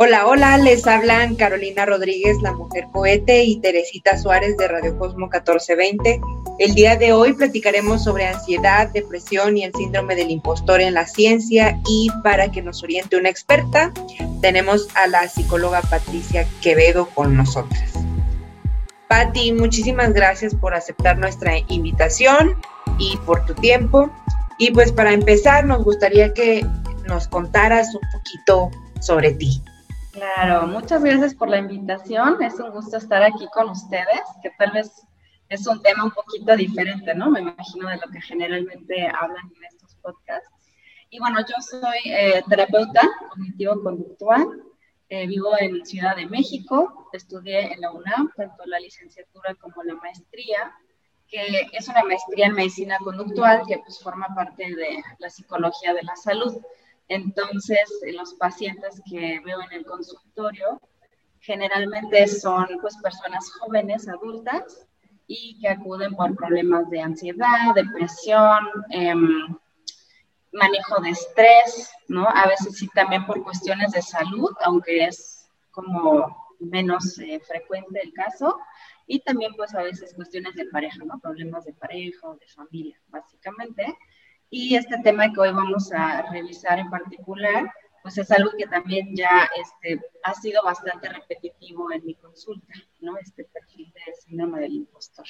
Hola, hola, les hablan Carolina Rodríguez, la mujer cohete, y Teresita Suárez de Radio Cosmo 1420. El día de hoy platicaremos sobre ansiedad, depresión y el síndrome del impostor en la ciencia y para que nos oriente una experta, tenemos a la psicóloga Patricia Quevedo con nosotras. Patti, muchísimas gracias por aceptar nuestra invitación y por tu tiempo. Y pues para empezar, nos gustaría que nos contaras un poquito sobre ti. Claro, muchas gracias por la invitación. Es un gusto estar aquí con ustedes, que tal vez es un tema un poquito diferente, ¿no? Me imagino de lo que generalmente hablan en estos podcasts. Y bueno, yo soy eh, terapeuta cognitivo-conductual, eh, vivo en Ciudad de México, estudié en la UNAM, tanto la licenciatura como la maestría, que es una maestría en medicina conductual que pues forma parte de la psicología de la salud. Entonces, los pacientes que veo en el consultorio generalmente son pues, personas jóvenes, adultas, y que acuden por problemas de ansiedad, depresión, em, manejo de estrés, ¿no? A veces sí también por cuestiones de salud, aunque es como menos eh, frecuente el caso, y también pues a veces cuestiones de pareja, ¿no? Problemas de pareja o de familia, básicamente. Y este tema que hoy vamos a revisar en particular, pues es algo que también ya este, ha sido bastante repetitivo en mi consulta, ¿no? Este perfil de síndrome del impostor.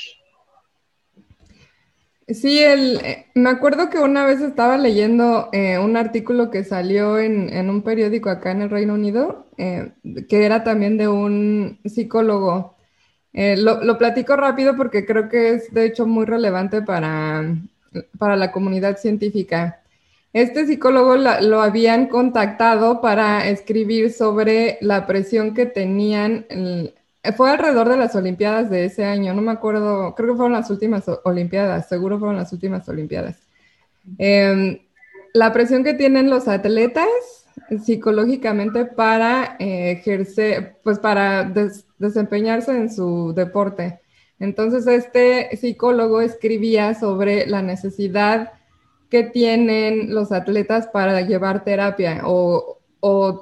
Sí, el, eh, me acuerdo que una vez estaba leyendo eh, un artículo que salió en, un periódico acá en el Reino Unido, eh, que era también de un psicólogo. lo, lo platico rápido porque creo que es de hecho muy relevante para, para la comunidad científica. Este psicólogo lo habían contactado para escribir sobre la presión que tenían. fue alrededor de las Olimpiadas de ese año, no me acuerdo, creo que fueron las últimas Olimpiadas, seguro fueron las últimas Olimpiadas. Em, la presión que tienen los atletas psicológicamente para eh, ejercer, pues para desempeñarse en su deporte. Entonces, este psicólogo escribía sobre la necesidad que tienen los atletas para llevar terapia o,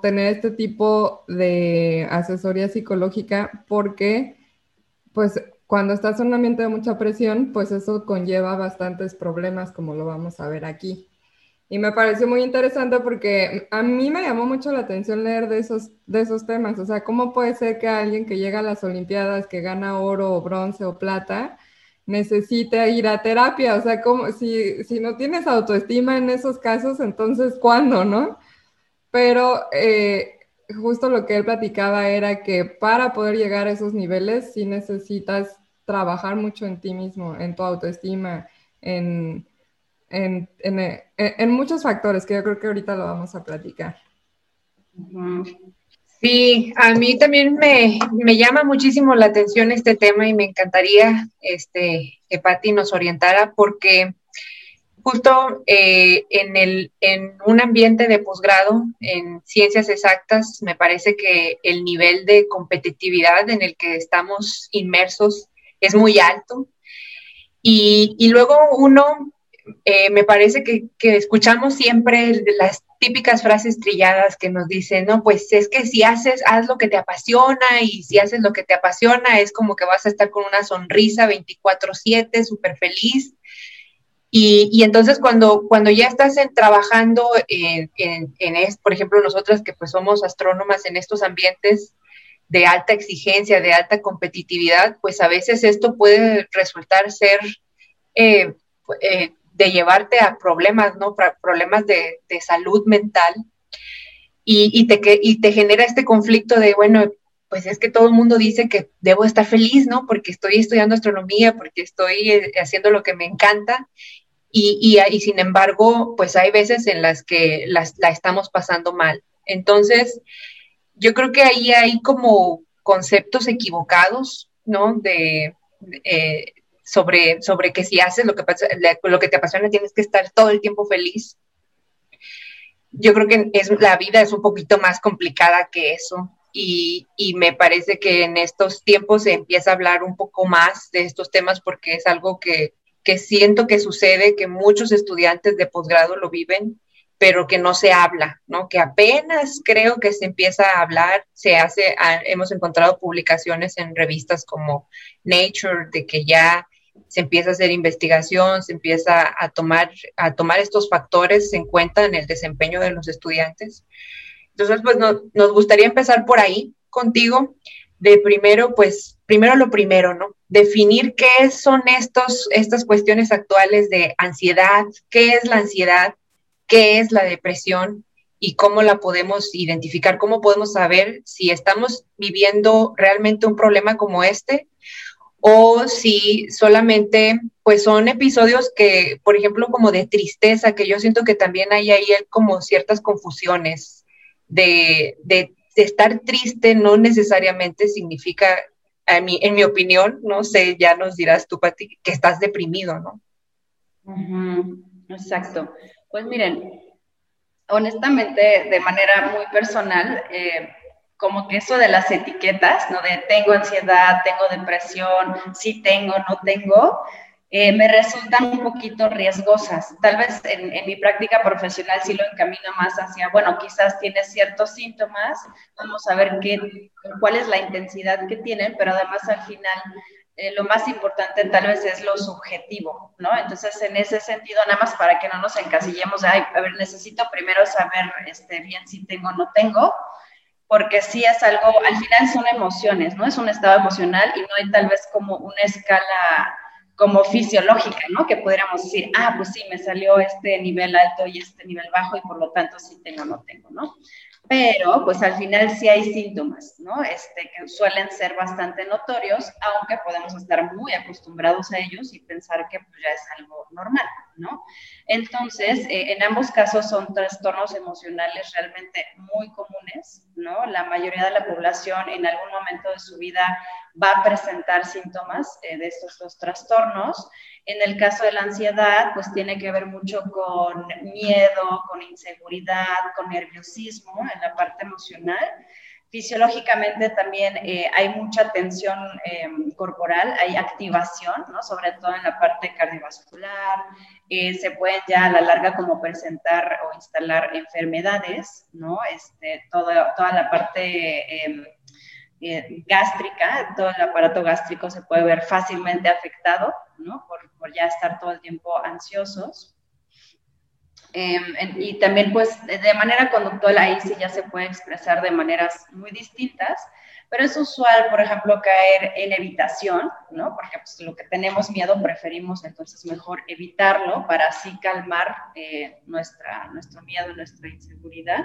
tener este tipo de asesoría psicológica porque, pues, cuando estás en un ambiente de mucha presión, pues eso conlleva bastantes problemas, como lo vamos a ver aquí. Y me pareció muy interesante porque a mí me llamó mucho la atención leer de esos, de esos temas. O sea, ¿cómo puede ser que alguien que llega a las Olimpiadas, que gana oro o bronce o plata, necesite ir a terapia? O sea, como si, si no tienes autoestima en esos casos, entonces ¿cuándo, no? Pero eh, justo lo que él platicaba era que para poder llegar a esos niveles sí necesitas trabajar mucho en ti mismo, en tu autoestima, en en, en, en, muchos factores que yo creo que ahorita lo vamos a platicar. Sí, a mí también me, me, llama muchísimo la atención este tema y me encantaría este, que Patti nos orientara porque justo eh, en, el, en un ambiente de posgrado en ciencias exactas, me parece que el nivel de competitividad en el que estamos inmersos es muy alto. Y, y luego uno eh, me parece que, escuchamos siempre las típicas frases trilladas que nos dicen, no, pues es que si haces, haz lo que te apasiona y si haces lo que te apasiona es como que vas a estar con una sonrisa 24/7, súper feliz. Y, entonces cuando, cuando ya estás trabajando en, en, por ejemplo, nosotras que pues somos astrónomas en estos ambientes de alta exigencia, de alta competitividad, pues a veces esto puede resultar ser eh, eh, de llevarte a problemas, ¿no? Problemas de, salud mental. Y, te, y te genera este conflicto de, bueno, pues es que todo el mundo dice que debo estar feliz, ¿no? Porque estoy estudiando astronomía, porque estoy eh, haciendo lo que me encanta. Y, y, sin embargo, pues hay veces en las que las, la estamos pasando mal. Entonces, yo creo que ahí hay como conceptos equivocados, ¿no? De, eh, sobre, sobre que si haces lo que, lo que te apasiona tienes que estar todo el tiempo feliz. Yo creo que es, la vida es un poquito más complicada que eso y, y me parece que en estos tiempos se empieza a hablar un poco más de estos temas porque es algo que, que siento que sucede, que muchos estudiantes de posgrado lo viven pero que no se habla, ¿no? Que apenas creo que se empieza a hablar, se hace, hemos encontrado publicaciones en revistas como Nature de que ya se empieza a hacer investigación, se empieza a tomar, a tomar estos factores en cuenta en el desempeño de los estudiantes. Entonces, pues nos gustaría empezar por ahí contigo, de primero, pues, primero lo primero, ¿no? Definir qué son estos, estas cuestiones actuales de ansiedad, qué es la ansiedad, qué es la depresión y cómo la podemos identificar, cómo podemos saber si estamos viviendo realmente un problema como este o si solamente pues son episodios que, por ejemplo, como de tristeza, que yo siento que también hay ahí como ciertas confusiones de, de, estar triste no necesariamente significa, en mi, en mi opinión, no sé, ya nos dirás tú, Pati, que estás deprimido, ¿no? Exacto. Pues miren, honestamente, de manera muy personal, eh, como que eso de las etiquetas, ¿no? De tengo ansiedad, tengo depresión, sí tengo, no tengo, eh, me resultan un poquito riesgosas. Tal vez en, mi práctica profesional sí lo encamino más hacia, bueno, quizás tiene ciertos síntomas, vamos a ver qué, cuál es la intensidad que tienen, pero además al final eh, lo más importante tal vez es lo subjetivo, ¿no? Entonces, en ese sentido, nada más para que no nos encasillemos, ay, a ver, necesito primero saber este, bien si tengo o no tengo, porque sí es algo, al final son emociones, ¿no? Es un estado emocional y no hay tal vez como una escala como fisiológica, ¿no? Que pudiéramos decir, ah, pues sí, me salió este nivel alto y este nivel bajo y por lo tanto sí tengo o no tengo, ¿no? Pero pues al final sí hay síntomas, ¿no? Este, que suelen ser bastante notorios, aunque podemos estar muy acostumbrados a ellos y pensar que pues, ya es algo normal, ¿no? Entonces, eh, en ambos casos son trastornos emocionales realmente muy comunes, ¿no? La mayoría de la población en algún momento de su vida va a presentar síntomas eh, de estos dos trastornos en el caso de la ansiedad, pues tiene que ver mucho con miedo, con inseguridad, con nerviosismo en la parte emocional. Fisiológicamente también eh, hay mucha tensión em, corporal, hay activación, ¿no? sobre todo en la parte cardiovascular. Eh, se pueden ya a la larga como presentar o instalar enfermedades, ¿no? Este, toda, toda la parte em, eh, gástrica, todo el aparato gástrico se puede ver fácilmente afectado, ¿no? Por, por ya estar todo el tiempo ansiosos. Em, y también, pues, de manera conductual, ahí sí ya se puede expresar de maneras muy distintas, pero es usual, por ejemplo, caer en evitación, ¿no? Porque pues, lo que tenemos miedo preferimos entonces mejor evitarlo para así calmar eh, nuestra, nuestro miedo, nuestra inseguridad,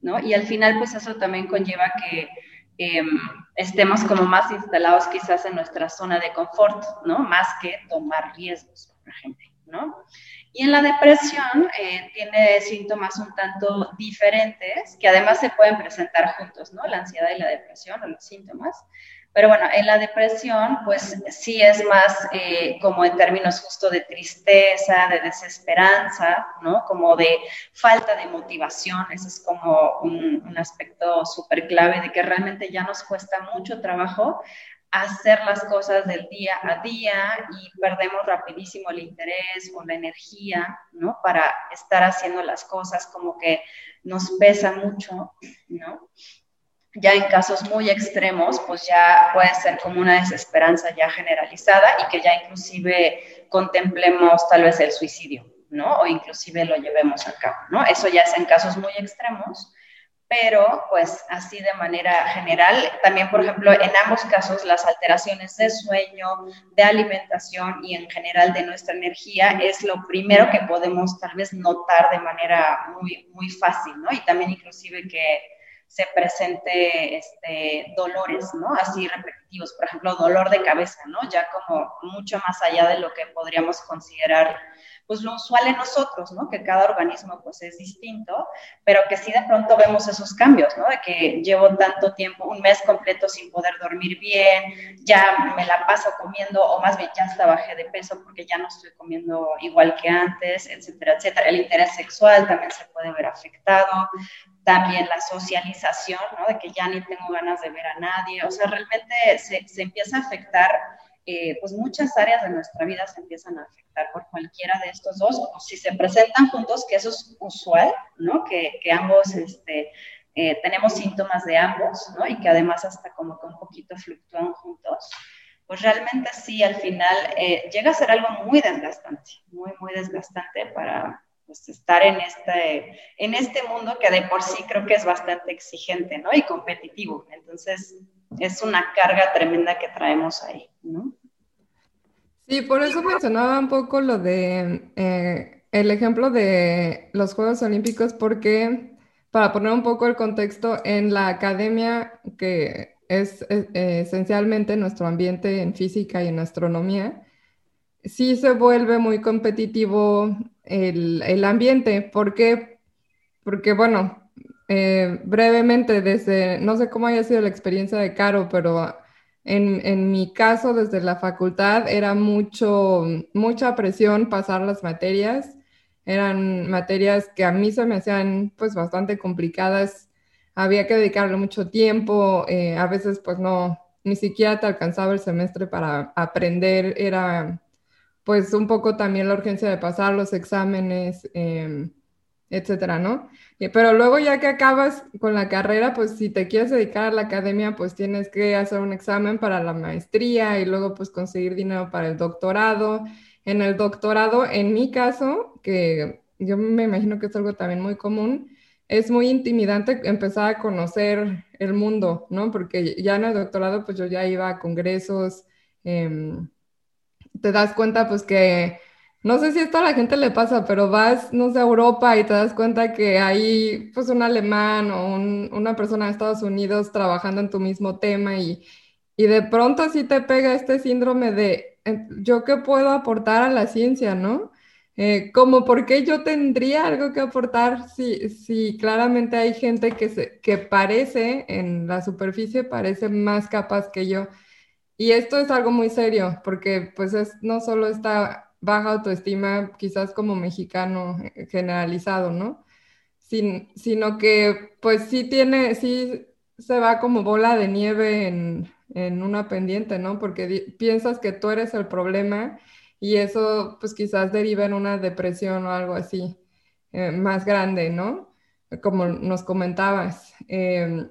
¿no? Y al final, pues eso también conlleva que Em, estemos como más instalados quizás en nuestra zona de confort, ¿no? Más que tomar riesgos, por ejemplo, ¿no? Y en la depresión eh, tiene síntomas un tanto diferentes que además se pueden presentar juntos, ¿no? La ansiedad y la depresión o los síntomas. Pero bueno, en la depresión, pues sí es más eh, como en términos justo de tristeza, de desesperanza, ¿no? Como de falta de motivación. Ese es como un, un aspecto súper clave de que realmente ya nos cuesta mucho trabajo hacer las cosas del día a día y perdemos rapidísimo el interés o la energía, ¿no? Para estar haciendo las cosas como que nos pesa mucho, ¿no? Ya en casos muy extremos, pues ya puede ser como una desesperanza ya generalizada y que ya inclusive contemplemos tal vez el suicidio, ¿no? O inclusive lo llevemos a cabo, ¿no? Eso ya es en casos muy extremos, pero pues así de manera general, también por ejemplo en ambos casos las alteraciones de sueño, de alimentación y en general de nuestra energía es lo primero que podemos tal vez notar de manera muy, muy fácil, ¿no? Y también inclusive que se presente este, dolores, ¿no? Así repetitivos, por ejemplo, dolor de cabeza, ¿no? Ya como mucho más allá de lo que podríamos considerar, pues lo usual en nosotros, ¿no? Que cada organismo pues es distinto, pero que sí de pronto vemos esos cambios, ¿no? De que llevo tanto tiempo, un mes completo sin poder dormir bien, ya me la paso comiendo, o más bien ya hasta bajé de peso porque ya no estoy comiendo igual que antes, etcétera, etcétera. El interés sexual también se puede ver afectado, también la socialización, ¿no? De que ya ni tengo ganas de ver a nadie, o sea, realmente se, se empieza a afectar eh, pues muchas áreas de nuestra vida se empiezan a afectar por cualquiera de estos dos, o si se presentan juntos, que eso es usual, ¿no? Que, que ambos este, eh, tenemos síntomas de ambos, ¿no? Y que además hasta como que un poquito fluctúan juntos, pues realmente sí, al final eh, llega a ser algo muy desgastante, muy, muy desgastante para pues, estar en este, en este mundo que de por sí creo que es bastante exigente, ¿no? Y competitivo. Entonces, es una carga tremenda que traemos ahí, ¿no? Sí, por eso mencionaba un poco lo de eh, el ejemplo de los Juegos Olímpicos, porque para poner un poco el contexto, en la academia, que es, eh, esencialmente nuestro ambiente en física y en astronomía, sí se vuelve muy competitivo el, ambiente. ¿Por qué? Porque, bueno, eh, brevemente, desde, no sé cómo haya sido la experiencia de Caro, pero en, en, mi caso, desde la facultad, era mucho, mucha presión pasar las materias. Eran materias que a mí se me hacían pues bastante complicadas, había que dedicarle mucho tiempo, eh, a veces pues no, ni siquiera te alcanzaba el semestre para aprender, era pues un poco también la urgencia de pasar los exámenes, em, etcétera, ¿no? Pero luego ya que acabas con la carrera, pues si te quieres dedicar a la academia, pues tienes que hacer un examen para la maestría y luego pues conseguir dinero para el doctorado en el doctorado, en mi caso, que yo me imagino que es algo también muy común, es muy intimidante empezar a conocer el mundo, ¿no? Porque ya en el doctorado, pues yo ya iba a congresos, em, te das cuenta, pues que, no sé si esto a la gente le pasa, pero vas, no sé, a Europa y te das cuenta que hay, pues, un alemán o una persona de Estados Unidos trabajando en tu mismo tema y, y de pronto sí te pega este síndrome de yo qué puedo aportar a la ciencia, ¿no? Eh, como por qué yo tendría algo que aportar si, si claramente hay gente que, se, que parece en la superficie, parece más capaz que yo. Y esto es algo muy serio, porque pues es no solo esta baja autoestima, quizás como mexicano eh, generalizado, ¿no? Sin, sino que pues sí tiene, sí se va como bola de nieve en, en una pendiente, ¿no? Porque piensas que tú eres el problema y eso pues quizás deriva en una depresión o algo así eh, más grande, ¿no? Como nos comentabas. Em,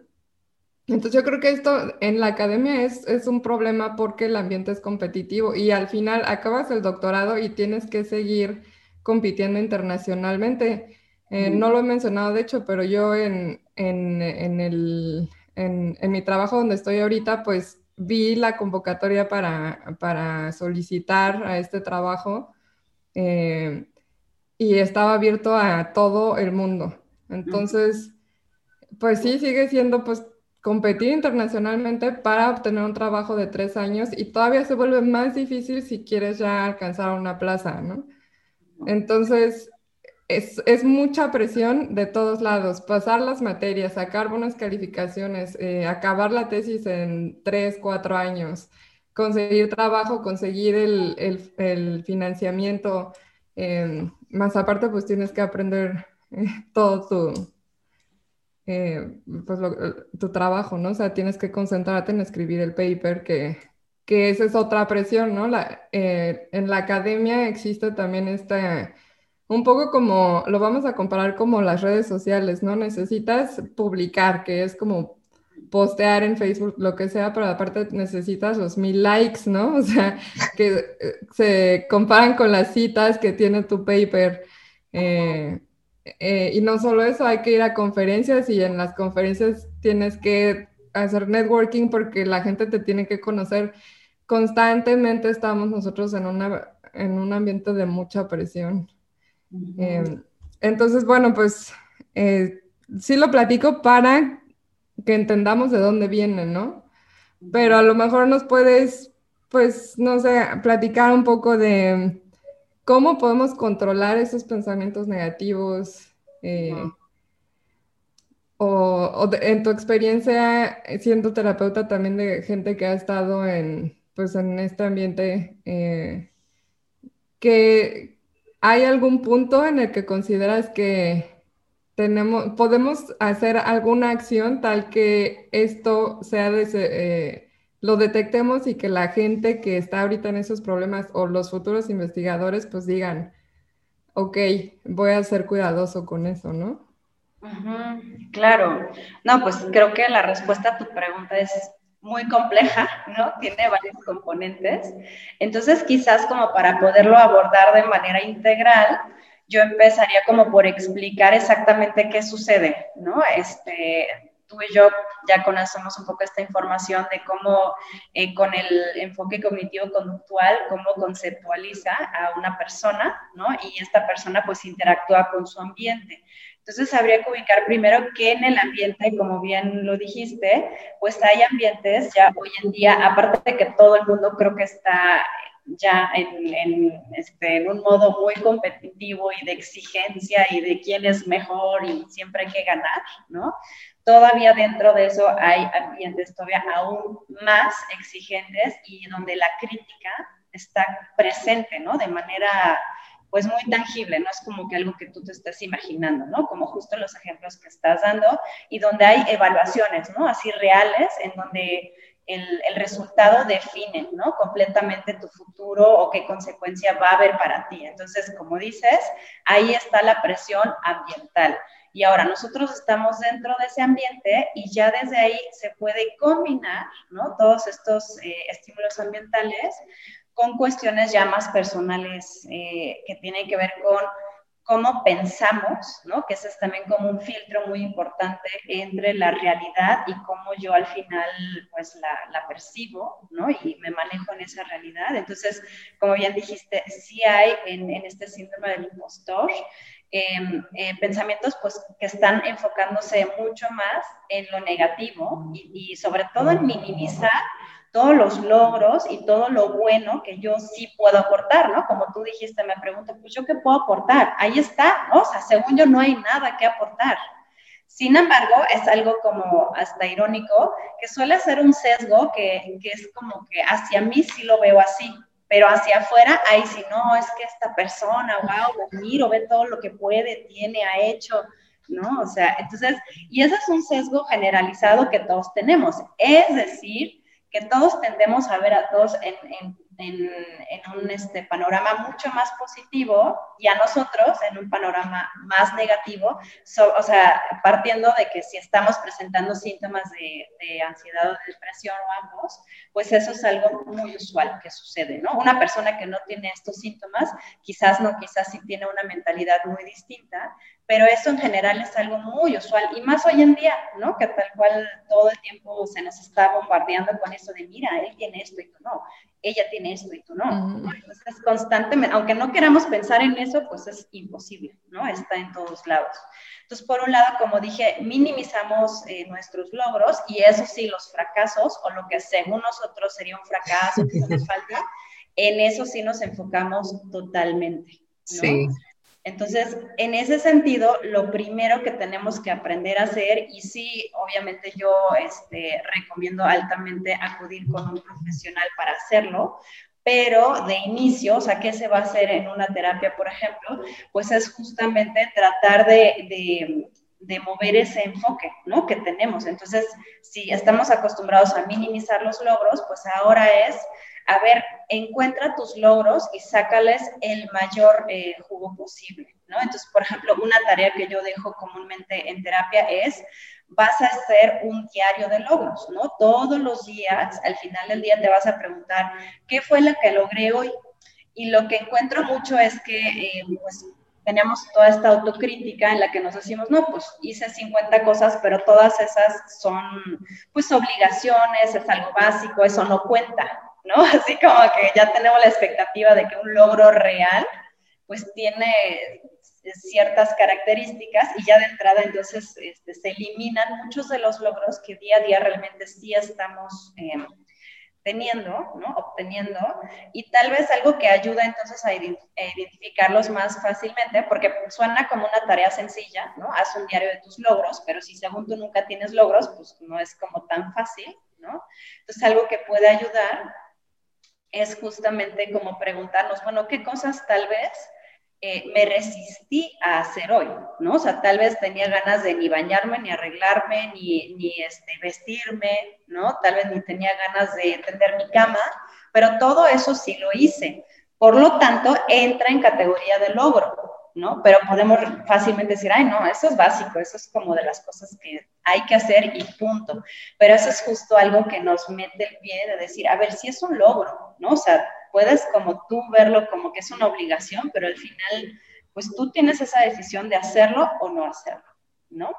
entonces yo creo que esto en la academia es, es, un problema porque el ambiente es competitivo y al final acabas el doctorado y tienes que seguir compitiendo internacionalmente. Eh, no lo he mencionado de hecho, pero yo en, en, en el en, mi trabajo donde estoy ahorita, pues vi la convocatoria para, solicitar a este trabajo eh, y estaba abierto a todo el mundo. Entonces, pues sí, sigue siendo pues competir internacionalmente para obtener un trabajo de tres años y todavía se vuelve más difícil si quieres ya alcanzar una plaza, ¿no? Entonces, es, mucha presión de todos lados, pasar las materias, sacar buenas calificaciones, eh, acabar la tesis en tres, cuatro años, conseguir trabajo, conseguir el, financiamiento, em, más aparte pues tienes que aprender eh, todo tu, eh, pues, tu trabajo, ¿no? O sea, tienes que concentrarte en escribir el paper, que, que esa es otra presión, ¿no? La, en la academia existe también esta un poco como, lo vamos a comparar como las redes sociales, ¿no? Necesitas publicar, que es como postear en Facebook, lo que sea, pero aparte necesitas los mil likes, ¿no? O sea, que eh, se comparan con las citas que tiene tu paper. Eh, eh, y no solo eso, hay que ir a conferencias y en las conferencias tienes que hacer networking porque la gente te tiene que conocer. Constantemente estamos nosotros en, una, en un ambiente de mucha presión. Em, entonces, bueno, pues eh, sí lo platico para que entendamos de dónde viene, ¿no? Pero a lo mejor nos puedes, pues, no sé, platicar un poco de cómo podemos controlar esos pensamientos negativos. Eh, o, en tu experiencia siendo terapeuta también de gente que ha estado en, pues, en este ambiente, eh, que, ¿Hay algún punto en el que consideras que tenemos, podemos hacer alguna acción tal que esto sea eh, lo detectemos y que la gente que está ahorita en esos problemas o los futuros investigadores pues digan, ok, voy a ser cuidadoso con eso, ¿no? claro. No, pues creo que la respuesta a tu pregunta es muy compleja, ¿no? Tiene varios componentes. Entonces, quizás como para poderlo abordar de manera integral, yo empezaría como por explicar exactamente qué sucede, ¿no? Este, tú y yo ya conocemos un poco esta información de cómo eh, con el enfoque cognitivo-conductual, cómo conceptualiza a una persona, ¿no? Y esta persona pues interactúa con su ambiente. Entonces habría que ubicar primero que en el ambiente, como bien lo dijiste, pues hay ambientes ya hoy en día, aparte de que todo el mundo creo que está ya en, este, en un modo muy competitivo y de exigencia y de quién es mejor y siempre hay que ganar, ¿no? Todavía dentro de eso hay ambientes todavía aún más exigentes y donde la crítica está presente, ¿no? De manera pues muy tangible, no es como que algo que tú te estés imaginando, ¿no? Como justo los ejemplos que estás dando y donde hay evaluaciones, ¿no? Así reales, en donde el, el, resultado define, ¿no? Completamente tu futuro o qué consecuencia va a haber para ti. Entonces, como dices, ahí está la presión ambiental. Y ahora nosotros estamos dentro de ese ambiente y ya desde ahí se puede combinar, ¿no? Todos estos eh, estímulos ambientales con cuestiones ya más personales eh, que tienen que ver con cómo pensamos, ¿no? Que ese es también como un filtro muy importante entre la realidad y cómo yo al final pues la, percibo, ¿no? Y me manejo en esa realidad. Entonces, como bien dijiste, sí hay en, este síndrome del impostor eh, pensamientos pues que están enfocándose mucho más en lo negativo y, y sobre todo en minimizar todos los logros y todo lo bueno que yo sí puedo aportar, ¿no? Como tú dijiste, me pregunto, pues yo qué puedo aportar. Ahí está, ¿no? O sea, según yo no hay nada que aportar. Sin embargo, es algo como hasta irónico, que suele ser un sesgo que, que es como que hacia mí sí lo veo así, pero hacia afuera, ahí sí, no, es que esta persona, wow, miro, ve todo lo que puede, tiene, ha hecho, ¿no? O sea, entonces, y ese es un sesgo generalizado que todos tenemos. Es decir, que todos tendemos a ver a todos en, en, un este, panorama mucho más positivo y a nosotros en un panorama más negativo, o sea, partiendo de que si estamos presentando síntomas de, de, ansiedad o depresión o ambos, pues eso es algo muy usual que sucede, ¿no? Una persona que no tiene estos síntomas, quizás no, quizás sí tiene una mentalidad muy distinta, pero eso en general es algo muy usual y más hoy en día, ¿no? Que tal cual todo el tiempo se nos está bombardeando con eso de, mira, él tiene esto y tú no, ella tiene esto y tú no. Entonces, constantemente, aunque no queramos pensar en eso, pues es imposible, ¿no? Está en todos lados. Entonces, por un lado, como dije, minimizamos eh, nuestros logros y eso sí, los fracasos o lo que según nosotros sería un fracaso que nos falta, en eso sí nos enfocamos totalmente. ¿no? Sí. Entonces, en ese sentido, lo primero que tenemos que aprender a hacer, y sí, obviamente yo este, recomiendo altamente acudir con un profesional para hacerlo, pero de inicio, o sea, ¿qué se va a hacer en una terapia, por ejemplo? Pues es justamente tratar de, de mover ese enfoque, ¿no? Que tenemos. Entonces, si estamos acostumbrados a minimizar los logros, pues ahora es a ver, encuentra tus logros y sácales el mayor eh, jugo posible, ¿no? Entonces, por ejemplo, una tarea que yo dejo comúnmente en terapia es, vas a hacer un diario de logros, ¿no? Todos los días, al final del día te vas a preguntar, ¿qué fue lo que logré hoy? Y lo que encuentro mucho es que, eh, pues, tenemos toda esta autocrítica en la que nos decimos, no, pues hice 50 cosas, pero todas esas son pues obligaciones, es algo básico, eso no cuenta, ¿no? Así como que ya tenemos la expectativa de que un logro real, pues tiene ciertas características y ya de entrada entonces este, se eliminan muchos de los logros que día a día realmente sí estamos em, teniendo, ¿no? Obteniendo, y tal vez algo que ayuda entonces a, identificarlos más fácilmente, porque suena como una tarea sencilla, ¿no? Haz un diario de tus logros, pero si según tú nunca tienes logros, pues no es como tan fácil, ¿no? Entonces algo que puede ayudar es justamente como preguntarnos, bueno, ¿qué cosas tal vez eh, me resistí a hacer hoy, ¿no? O sea, tal vez tenía ganas de ni bañarme, ni arreglarme, ni, ni este, vestirme, ¿no? Tal vez ni tenía ganas de tender mi cama, pero todo eso sí lo hice. Por lo tanto, entra en categoría de logro, ¿no? Pero podemos fácilmente decir, ay, no, eso es básico, eso es como de las cosas que hay que hacer y punto. Pero eso es justo algo que nos mete el pie de decir, a ver, si es un logro, ¿no? O sea, puedes como tú verlo como que es una obligación, pero al final, pues tú tienes esa decisión de hacerlo o no hacerlo, ¿no?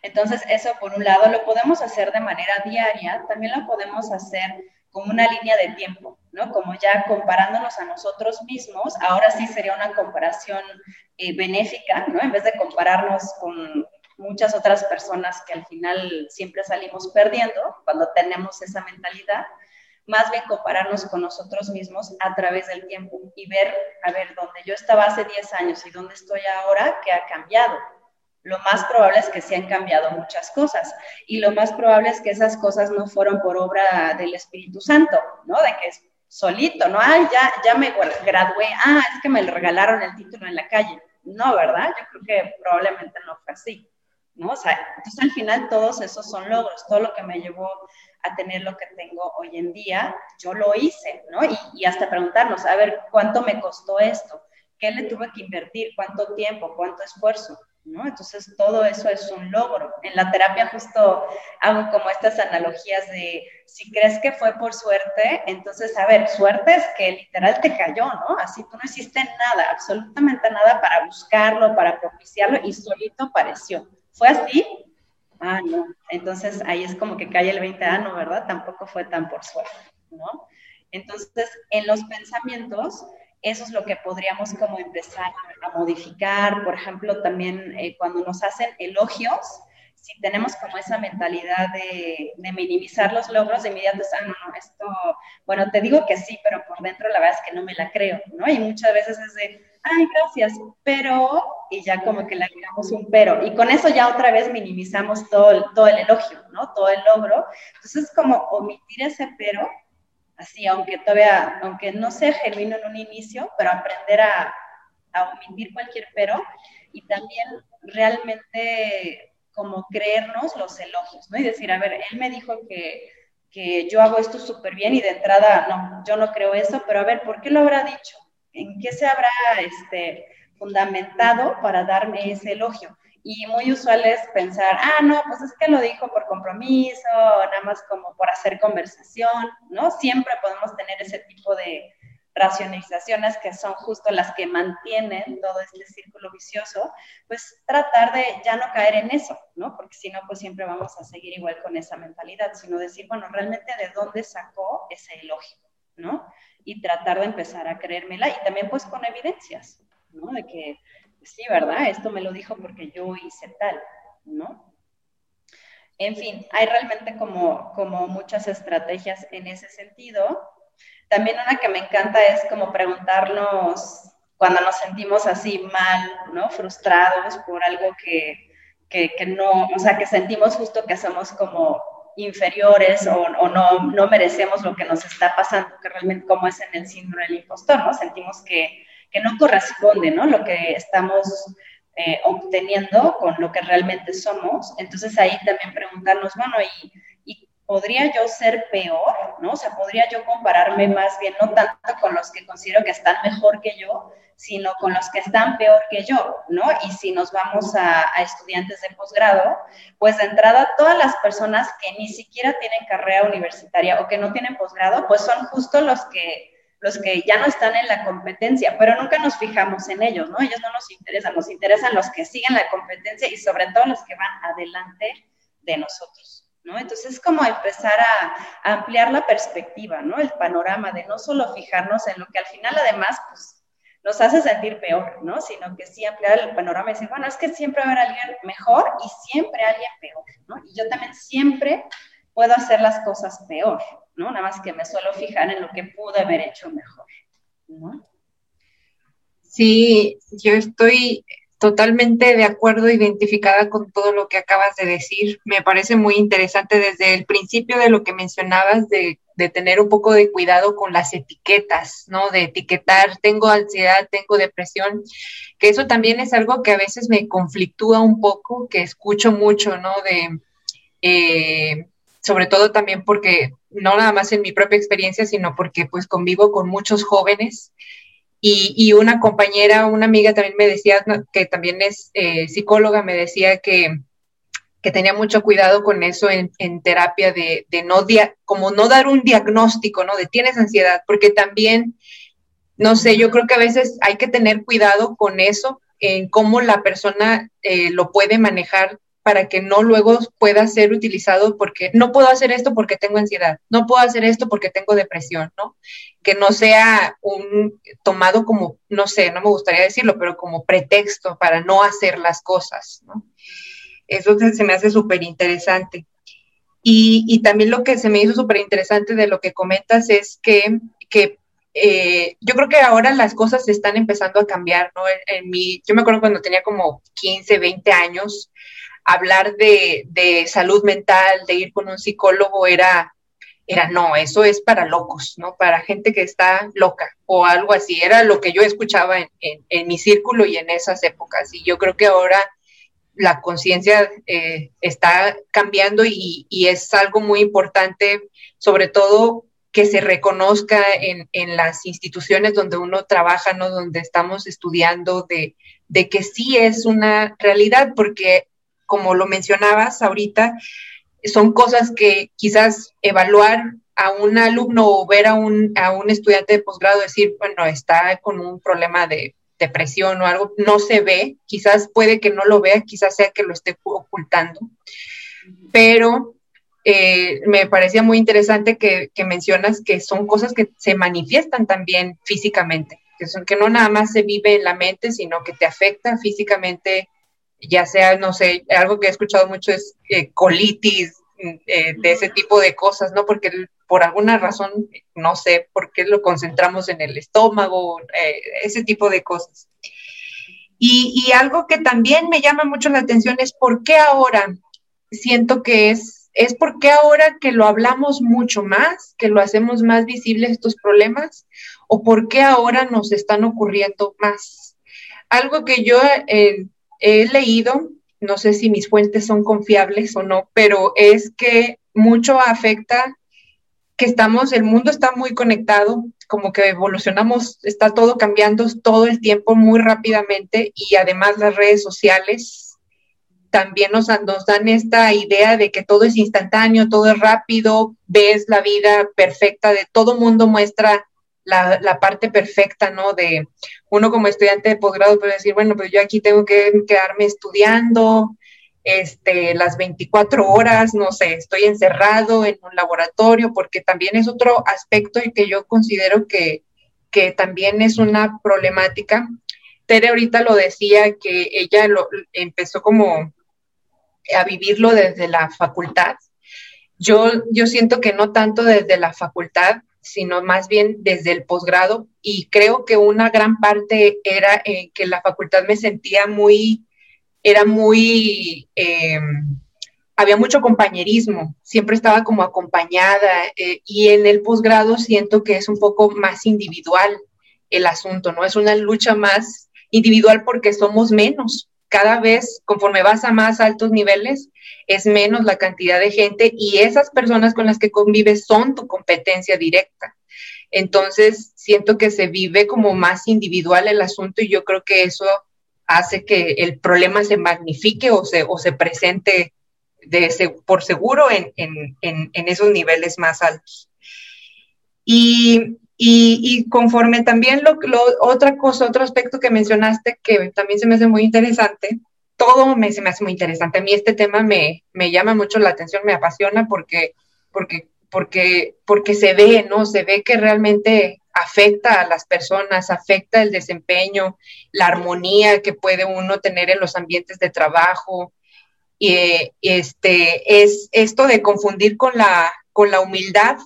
Entonces, eso por un lado lo podemos hacer de manera diaria, también lo podemos hacer como una línea de tiempo, ¿no? Como ya comparándonos a nosotros mismos, ahora sí sería una comparación eh, benéfica, ¿no? En vez de compararnos con muchas otras personas que al final siempre salimos perdiendo cuando tenemos esa mentalidad, más bien compararnos con nosotros mismos a través del tiempo y ver, a ver, dónde yo estaba hace 10 años y dónde estoy ahora, qué ha cambiado, lo más probable es que se han cambiado muchas cosas y lo más probable es que esas cosas no fueron por obra del Espíritu Santo, ¿no? De que solito, ¿no? Ay, ya, ya me gradué, ah, es que me regalaron el título en la calle. No, ¿verdad? Yo creo que probablemente no fue así, ¿no? O sea, entonces al final todos esos son logros, todo lo que me llevó a tener lo que tengo hoy en día, yo lo hice, ¿no? Y, hasta preguntarnos, a ver, ¿cuánto me costó esto? ¿Qué le tuve que invertir? ¿Cuánto tiempo? ¿Cuánto esfuerzo? Entonces, todo eso es un logro. En la terapia justo hago como estas analogías de, si crees que fue por suerte, entonces, a ver, suerte es que literal te cayó, ¿no? Así tú no hiciste nada, absolutamente nada para buscarlo, para propiciarlo, y solito apareció. ¿Fue así? Ah, no. Entonces, ahí es como que cae el 20, ah, no, ¿verdad? Tampoco fue tan por suerte, ¿no? Entonces, en los pensamientos, eso es lo que podríamos como empezar a, modificar. Por ejemplo, también eh, cuando nos hacen elogios, si tenemos como esa mentalidad de, minimizar los logros, de inmediato es, ah, no, no, esto, bueno, te digo que sí, pero por dentro la verdad es que no me la creo, ¿no? Y muchas veces es de, ay, gracias, pero, y ya como que le agregamos un pero, y con eso ya otra vez minimizamos todo el, todo el elogio, ¿no? Todo el logro. Entonces, como omitir ese pero así, aunque todavía, aunque no sea genuino en un inicio, pero aprender a, a omitir cualquier pero y también realmente como creernos los elogios, ¿no? Y decir, a ver, él me dijo que, que yo hago esto súper bien y de entrada, no, yo no creo eso, pero a ver, ¿por qué lo habrá dicho? ¿En qué se habrá este, fundamentado para darme ese elogio? y muy usual es pensar, ah, no, pues es que lo dijo por compromiso, nada más como por hacer conversación, ¿no? Siempre podemos tener ese tipo de racionalizaciones que son justo las que mantienen todo este círculo vicioso, pues tratar de ya no caer en eso, ¿no? Porque si no, pues siempre vamos a seguir igual con esa mentalidad, sino decir, bueno, realmente de dónde sacó ese elogio, ¿no? Y tratar de empezar a creérmela y también pues con evidencias, ¿no? De que sí, ¿verdad? Esto me lo dijo porque yo hice tal, ¿no? En fin, hay realmente como, como muchas estrategias en ese sentido. También una que me encanta es como preguntarnos cuando nos sentimos así mal, ¿no? Frustrados por algo que, que, no, o sea, que sentimos justo que somos como inferiores o, no, no merecemos lo que nos está pasando, que realmente como es en el síndrome del impostor, ¿no? Sentimos que que no corresponde, ¿no? Lo que estamos eh, obteniendo con lo que realmente somos. Entonces ahí también preguntarnos, bueno, ¿y, ¿y, podría yo ser peor? ¿No? O sea, ¿podría yo compararme más bien no tanto con los que considero que están mejor que yo, sino con los que están peor que yo, ¿no? Y si nos vamos a, a estudiantes de posgrado, pues de entrada todas las personas que ni siquiera tienen carrera universitaria o que no tienen posgrado, pues son justo los que los que ya no están en la competencia, pero nunca nos fijamos en ellos, ¿no? Ellos no nos interesan, nos interesan los que siguen la competencia y sobre todo los que van adelante de nosotros, ¿no? Entonces es como empezar a, ampliar la perspectiva, ¿no? El panorama de no solo fijarnos en lo que al final además, pues, nos hace sentir peor, ¿no? Sino que sí ampliar el panorama y decir, bueno, es que siempre va a haber alguien mejor y siempre alguien peor, ¿no? Y yo también siempre puedo hacer las cosas peor, ¿no? Nada más que me suelo fijar en lo que pude haber hecho mejor, ¿no? Sí, yo estoy totalmente de acuerdo, identificada con todo lo que acabas de decir. Me parece muy interesante desde el principio de lo que mencionabas de, tener un poco de cuidado con las etiquetas, ¿no? De etiquetar, tengo ansiedad, tengo depresión, que eso también es algo que a veces me conflictúa un poco, que escucho mucho, ¿no? De, eh, sobre todo también porque, no nada más en mi propia experiencia, sino porque pues convivo con muchos jóvenes y, una compañera, una amiga también me decía, que también es eh, psicóloga, me decía que, que, tenía mucho cuidado con eso en, terapia, de, de no, como no dar un diagnóstico, ¿no? De tienes ansiedad, porque también, no sé, yo creo que a veces hay que tener cuidado con eso, en cómo la persona eh, lo puede manejar para que no luego pueda ser utilizado porque no puedo hacer esto porque tengo ansiedad, no puedo hacer esto porque tengo depresión, ¿no? Que no sea un tomado como, no sé, no me gustaría decirlo, pero como pretexto para no hacer las cosas, ¿no? Eso se me hace súper interesante. Y, también lo que se me hizo súper interesante de lo que comentas es que, que eh, yo creo que ahora las cosas están empezando a cambiar, ¿no? En, mi, yo me acuerdo cuando tenía como 15, 20 años, hablar de, salud mental, de ir con un psicólogo, era, era no, eso es para locos, ¿no? Para gente que está loca o algo así. Era lo que yo escuchaba en, mi círculo y en esas épocas. Y yo creo que ahora la conciencia eh, está cambiando y, es algo muy importante, sobre todo que se reconozca en, las instituciones donde uno trabaja, ¿no? Donde estamos estudiando, de que sí es una realidad, porque como lo mencionabas ahorita, son cosas que quizás evaluar a un alumno o ver a un, a un estudiante de posgrado decir, bueno, está con un problema de depresión o algo, no se ve, quizás puede que no lo vea, quizás sea que lo esté ocultando, pero eh, me parecía muy interesante que, que, mencionas que son cosas que se manifiestan también físicamente, que, son, que no nada más se vive en la mente, sino que te afecta físicamente ya sea, no sé, algo que he escuchado mucho es eh, colitis, eh, de ese tipo de cosas, ¿no? Porque por alguna razón, no sé por qué lo concentramos en el estómago, eh, ese tipo de cosas. Y, y, algo que también me llama mucho la atención es por qué ahora siento que es, es por qué ahora que lo hablamos mucho más, que lo hacemos más visible estos problemas, o por qué ahora nos están ocurriendo más. Algo que yo he leído, no sé si mis fuentes son confiables o no, pero es que mucho afecta que estamos, el mundo está muy conectado, como que evolucionamos, está todo cambiando todo el tiempo muy rápidamente y además las redes sociales también nos, dan esta idea de que todo es instantáneo, todo es rápido, ves la vida perfecta de todo mundo muestra la, parte perfecta, ¿no? De uno como estudiante de posgrado puede decir, bueno, pues yo aquí tengo que quedarme estudiando este, las 24 horas, no sé, estoy encerrado en un laboratorio, porque también es otro aspecto y que yo considero que, que también es una problemática. Tere ahorita lo decía que ella lo, empezó como a vivirlo desde la facultad. Yo, yo siento que no tanto desde la facultad, sino más bien desde el posgrado y creo que una gran parte era eh, que la facultad me sentía muy, era muy, em, había mucho compañerismo, siempre estaba como acompañada eh, y en el posgrado siento que es un poco más individual el asunto, ¿no? Es una lucha más individual porque somos menos. Cada vez, conforme vas a más altos niveles, es menos la cantidad de gente y esas personas con las que convives son tu competencia directa. Entonces, siento que se vive como más individual el asunto y yo creo que eso hace que el problema se magnifique o se, o se presente por seguro en, esos niveles más altos. Y, conforme también lo, otra cosa, otro aspecto que mencionaste que también se me hace muy interesante, todo me, se me hace muy interesante. A mí este tema me, llama mucho la atención, me apasiona porque, porque, porque, porque se ve, ¿no? Se ve que realmente afecta a las personas, afecta el desempeño, la armonía que puede uno tener en los ambientes de trabajo. Y este, es esto de confundir con la, con la humildad,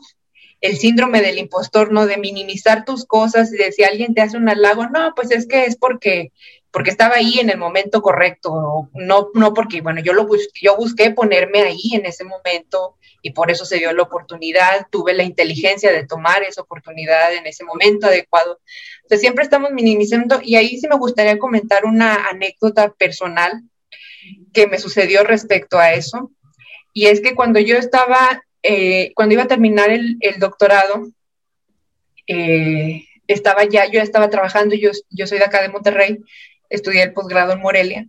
el síndrome del impostor, ¿no? De minimizar tus cosas y de si alguien te hace un halago, no, pues es que es porque porque estaba ahí en el momento correcto, no, no porque, bueno, yo, lo yo busqué ponerme ahí en ese momento y por eso se dio la oportunidad, tuve la inteligencia de tomar esa oportunidad en ese momento adecuado. O siempre estamos minimizando y ahí sí me gustaría comentar una anécdota personal que me sucedió respecto a eso. Y es que cuando yo estaba, eh, cuando iba a terminar el, doctorado, eh, estaba ya, yo estaba trabajando, yo, yo soy de acá de Monterrey, estudié el posgrado en Morelia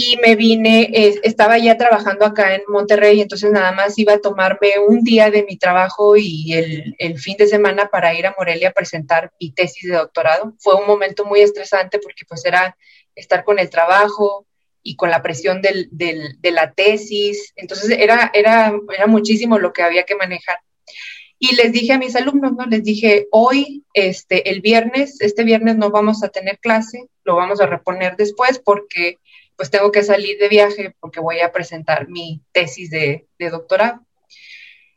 y me vine, estaba ya trabajando acá en Monterrey, entonces nada más iba a tomarme un día de mi trabajo y el, el, fin de semana para ir a Morelia a presentar mi tesis de doctorado. Fue un momento muy estresante porque pues era estar con el trabajo y con la presión del, de la tesis, entonces era, era, era muchísimo lo que había que manejar. Y les dije a mis alumnos, ¿no? Les dije, hoy, este, el viernes, este viernes no vamos a tener clase, lo vamos a reponer después porque pues tengo que salir de viaje porque voy a presentar mi tesis de, doctorado.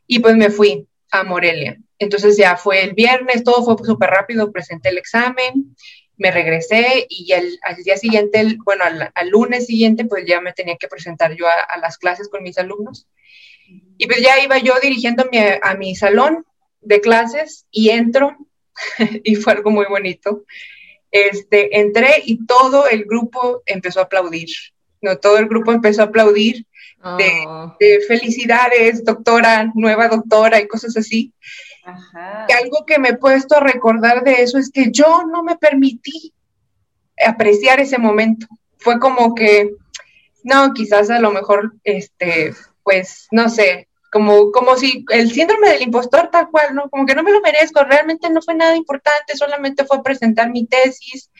Y pues me fui a Morelia. Entonces ya fue el viernes, todo fue súper rápido, presenté el examen, me regresé y al, día siguiente, bueno, al, lunes siguiente, pues ya me tenía que presentar yo a, las clases con mis alumnos. Y pues ya iba yo dirigiéndome a, a mi salón de clases y entro y fue algo muy bonito este, entré y todo el grupo empezó a aplaudir. No, todo el grupo empezó a aplaudir de, de, felicidades, doctora, nueva doctora y cosas así. Y algo que me he puesto a recordar de eso es que yo no me permití apreciar ese momento. Fue como que, no, quizás a lo mejor, este, pues, no sé, como, como si el síndrome del impostor tal cual, ¿no? Como que no me lo merezco, realmente no fue nada importante, solamente fue presentar mi tesis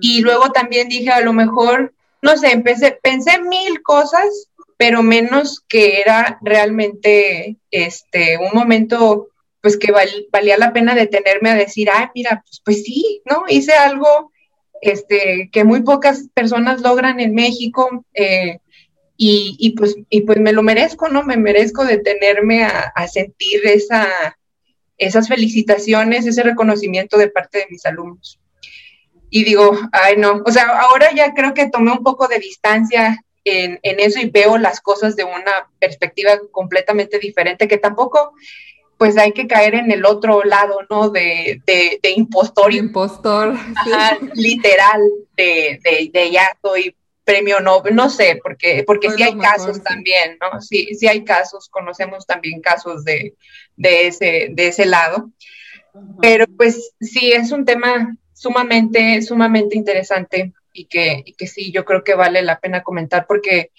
y luego también dije, a lo mejor, no sé, empecé, pensé mil cosas, pero menos que era realmente este, un momento pues que valía la pena detenerme a decir, ay, mira, pues, pues sí, ¿no? Hice algo este, que muy pocas personas logran en México. Eh, y, pues, y pues me lo merezco, ¿no? Me merezco detenerme a, a sentir esa, esas felicitaciones, ese reconocimiento de parte de mis alumnos. Y digo, ay no, o sea, ahora ya creo que tomé un poco de distancia en, en, eso y veo las cosas de una perspectiva completamente diferente, que tampoco, pues hay que caer en el otro lado, ¿no? De, de, de impostor. Impostor. literal, de, de, de ya estoy premio Nobel, no sé, porque, porque sí hay casos también, ¿no? Sí, sí hay casos, conocemos también casos de, de, ese, de ese lado. Pero pues sí, es un tema sumamente, sumamente interesante y que, que sí, yo creo que vale la pena comentar porque,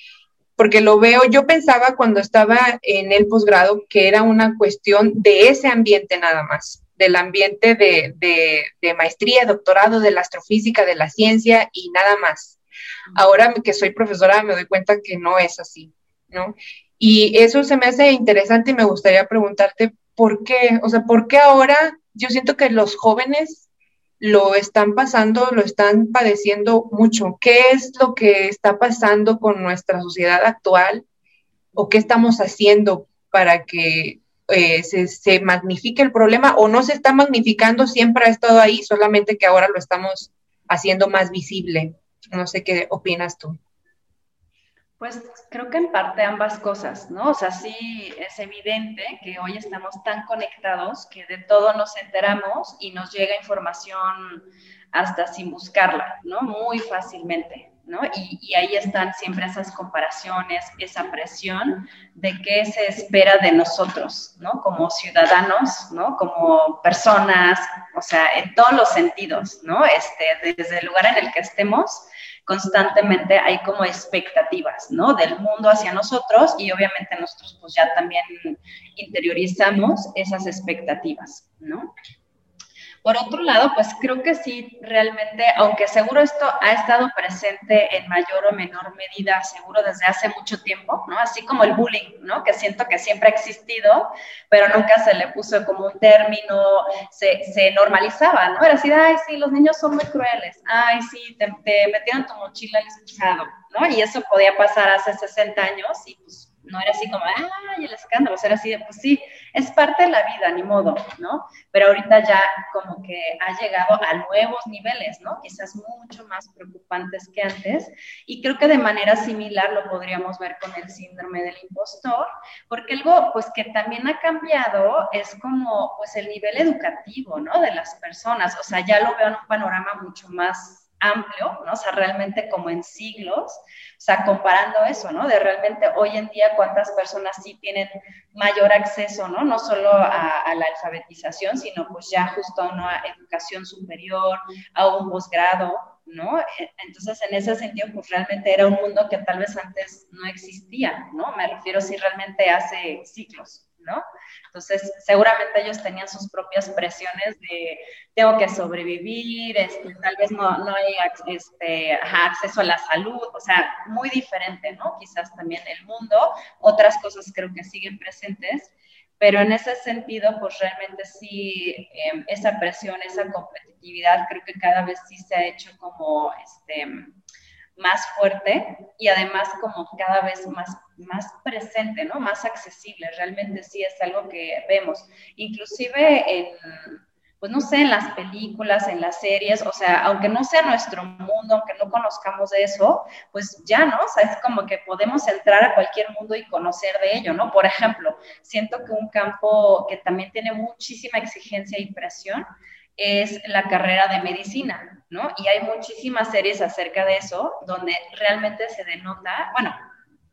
porque lo veo, yo pensaba cuando estaba en el posgrado que era una cuestión de ese ambiente nada más, del ambiente de, de, de maestría, doctorado, de la astrofísica, de la ciencia y nada más Ahora que soy profesora me doy cuenta que no es así, ¿no? Y eso se me hace interesante y me gustaría preguntarte por qué, o sea, por qué ahora yo siento que los jóvenes lo están pasando, lo están padeciendo mucho. ¿Qué es lo que está pasando con nuestra sociedad actual o qué estamos haciendo para que eh, se, se, magnifique el problema o no se está magnificando, siempre ha estado ahí, solamente que ahora lo estamos haciendo más visible? No sé qué opinas tú. Pues creo que en parte ambas cosas, ¿no? O sea, sí es evidente que hoy estamos tan conectados que de todo nos enteramos y nos llega información hasta sin buscarla, ¿no? Muy fácilmente, ¿no? Y, y, ahí están siempre esas comparaciones, esa presión de qué se espera de nosotros, ¿no? Como ciudadanos, ¿no? Como personas, o sea, en todos los sentidos, ¿no? Este, desde el lugar en el que estemos, constantemente hay como expectativas, ¿no? Del mundo hacia nosotros y obviamente nosotros pues ya también interiorizamos esas expectativas, ¿no? Por otro lado, pues creo que sí, realmente, aunque seguro esto ha estado presente en mayor o menor medida, seguro desde hace mucho tiempo, ¿no? Así como el bullying, ¿no? Que siento que siempre ha existido, pero nunca se le puso como un término, se, se normalizaba, ¿no? Era así, ay, sí, los niños son muy crueles, ay, sí, te, te metieron tu mochila al escuchado, ¿no? Y eso podía pasar hace 60 años y pues no era así como, ay, el escándalo, era así de, pues sí, es parte de la vida, ni modo, ¿no? Pero ahorita ya como que ha llegado a nuevos niveles, ¿no? Quizás mucho más preocupantes que antes. Y creo que de manera similar lo podríamos ver con el síndrome del impostor, porque algo pues que también ha cambiado es como pues el nivel educativo, ¿no? De las personas. O sea, ya lo veo en un panorama mucho más amplio, ¿no? O sea, realmente como en siglos, sea, comparando eso, ¿no? De realmente hoy en día cuántas personas sí tienen mayor acceso, ¿no? No solo a, la alfabetización, sino pues ya justo a educación superior, a un posgrado, ¿no? E, entonces, en ese sentido, pues realmente era un mundo que tal vez antes no existía, ¿no? Me refiero si realmente hace siglos. ¿No? Entonces, seguramente ellos tenían sus propias presiones de tengo que sobrevivir, este, tal vez no, no hay este, acceso a la salud, o sea, muy diferente, ¿no? Quizás también el mundo, otras cosas creo que siguen presentes, pero en ese sentido, pues realmente sí, em, esa presión, esa competitividad, creo que cada vez sí se ha hecho como, este, más fuerte y además como cada vez más, más presente, ¿no? Más accesible. Realmente sí es algo que vemos. Inclusive en, pues no sé, en las películas, en las series, o sea, aunque no sea nuestro mundo, aunque no conozcamos eso, pues ya, ¿no? Es como que podemos entrar a cualquier mundo y conocer de ello, ¿no? Por ejemplo, siento que un campo que también tiene muchísima exigencia y presión es la carrera de medicina, ¿no? Y hay muchísimas series acerca de eso, donde realmente se denota, bueno,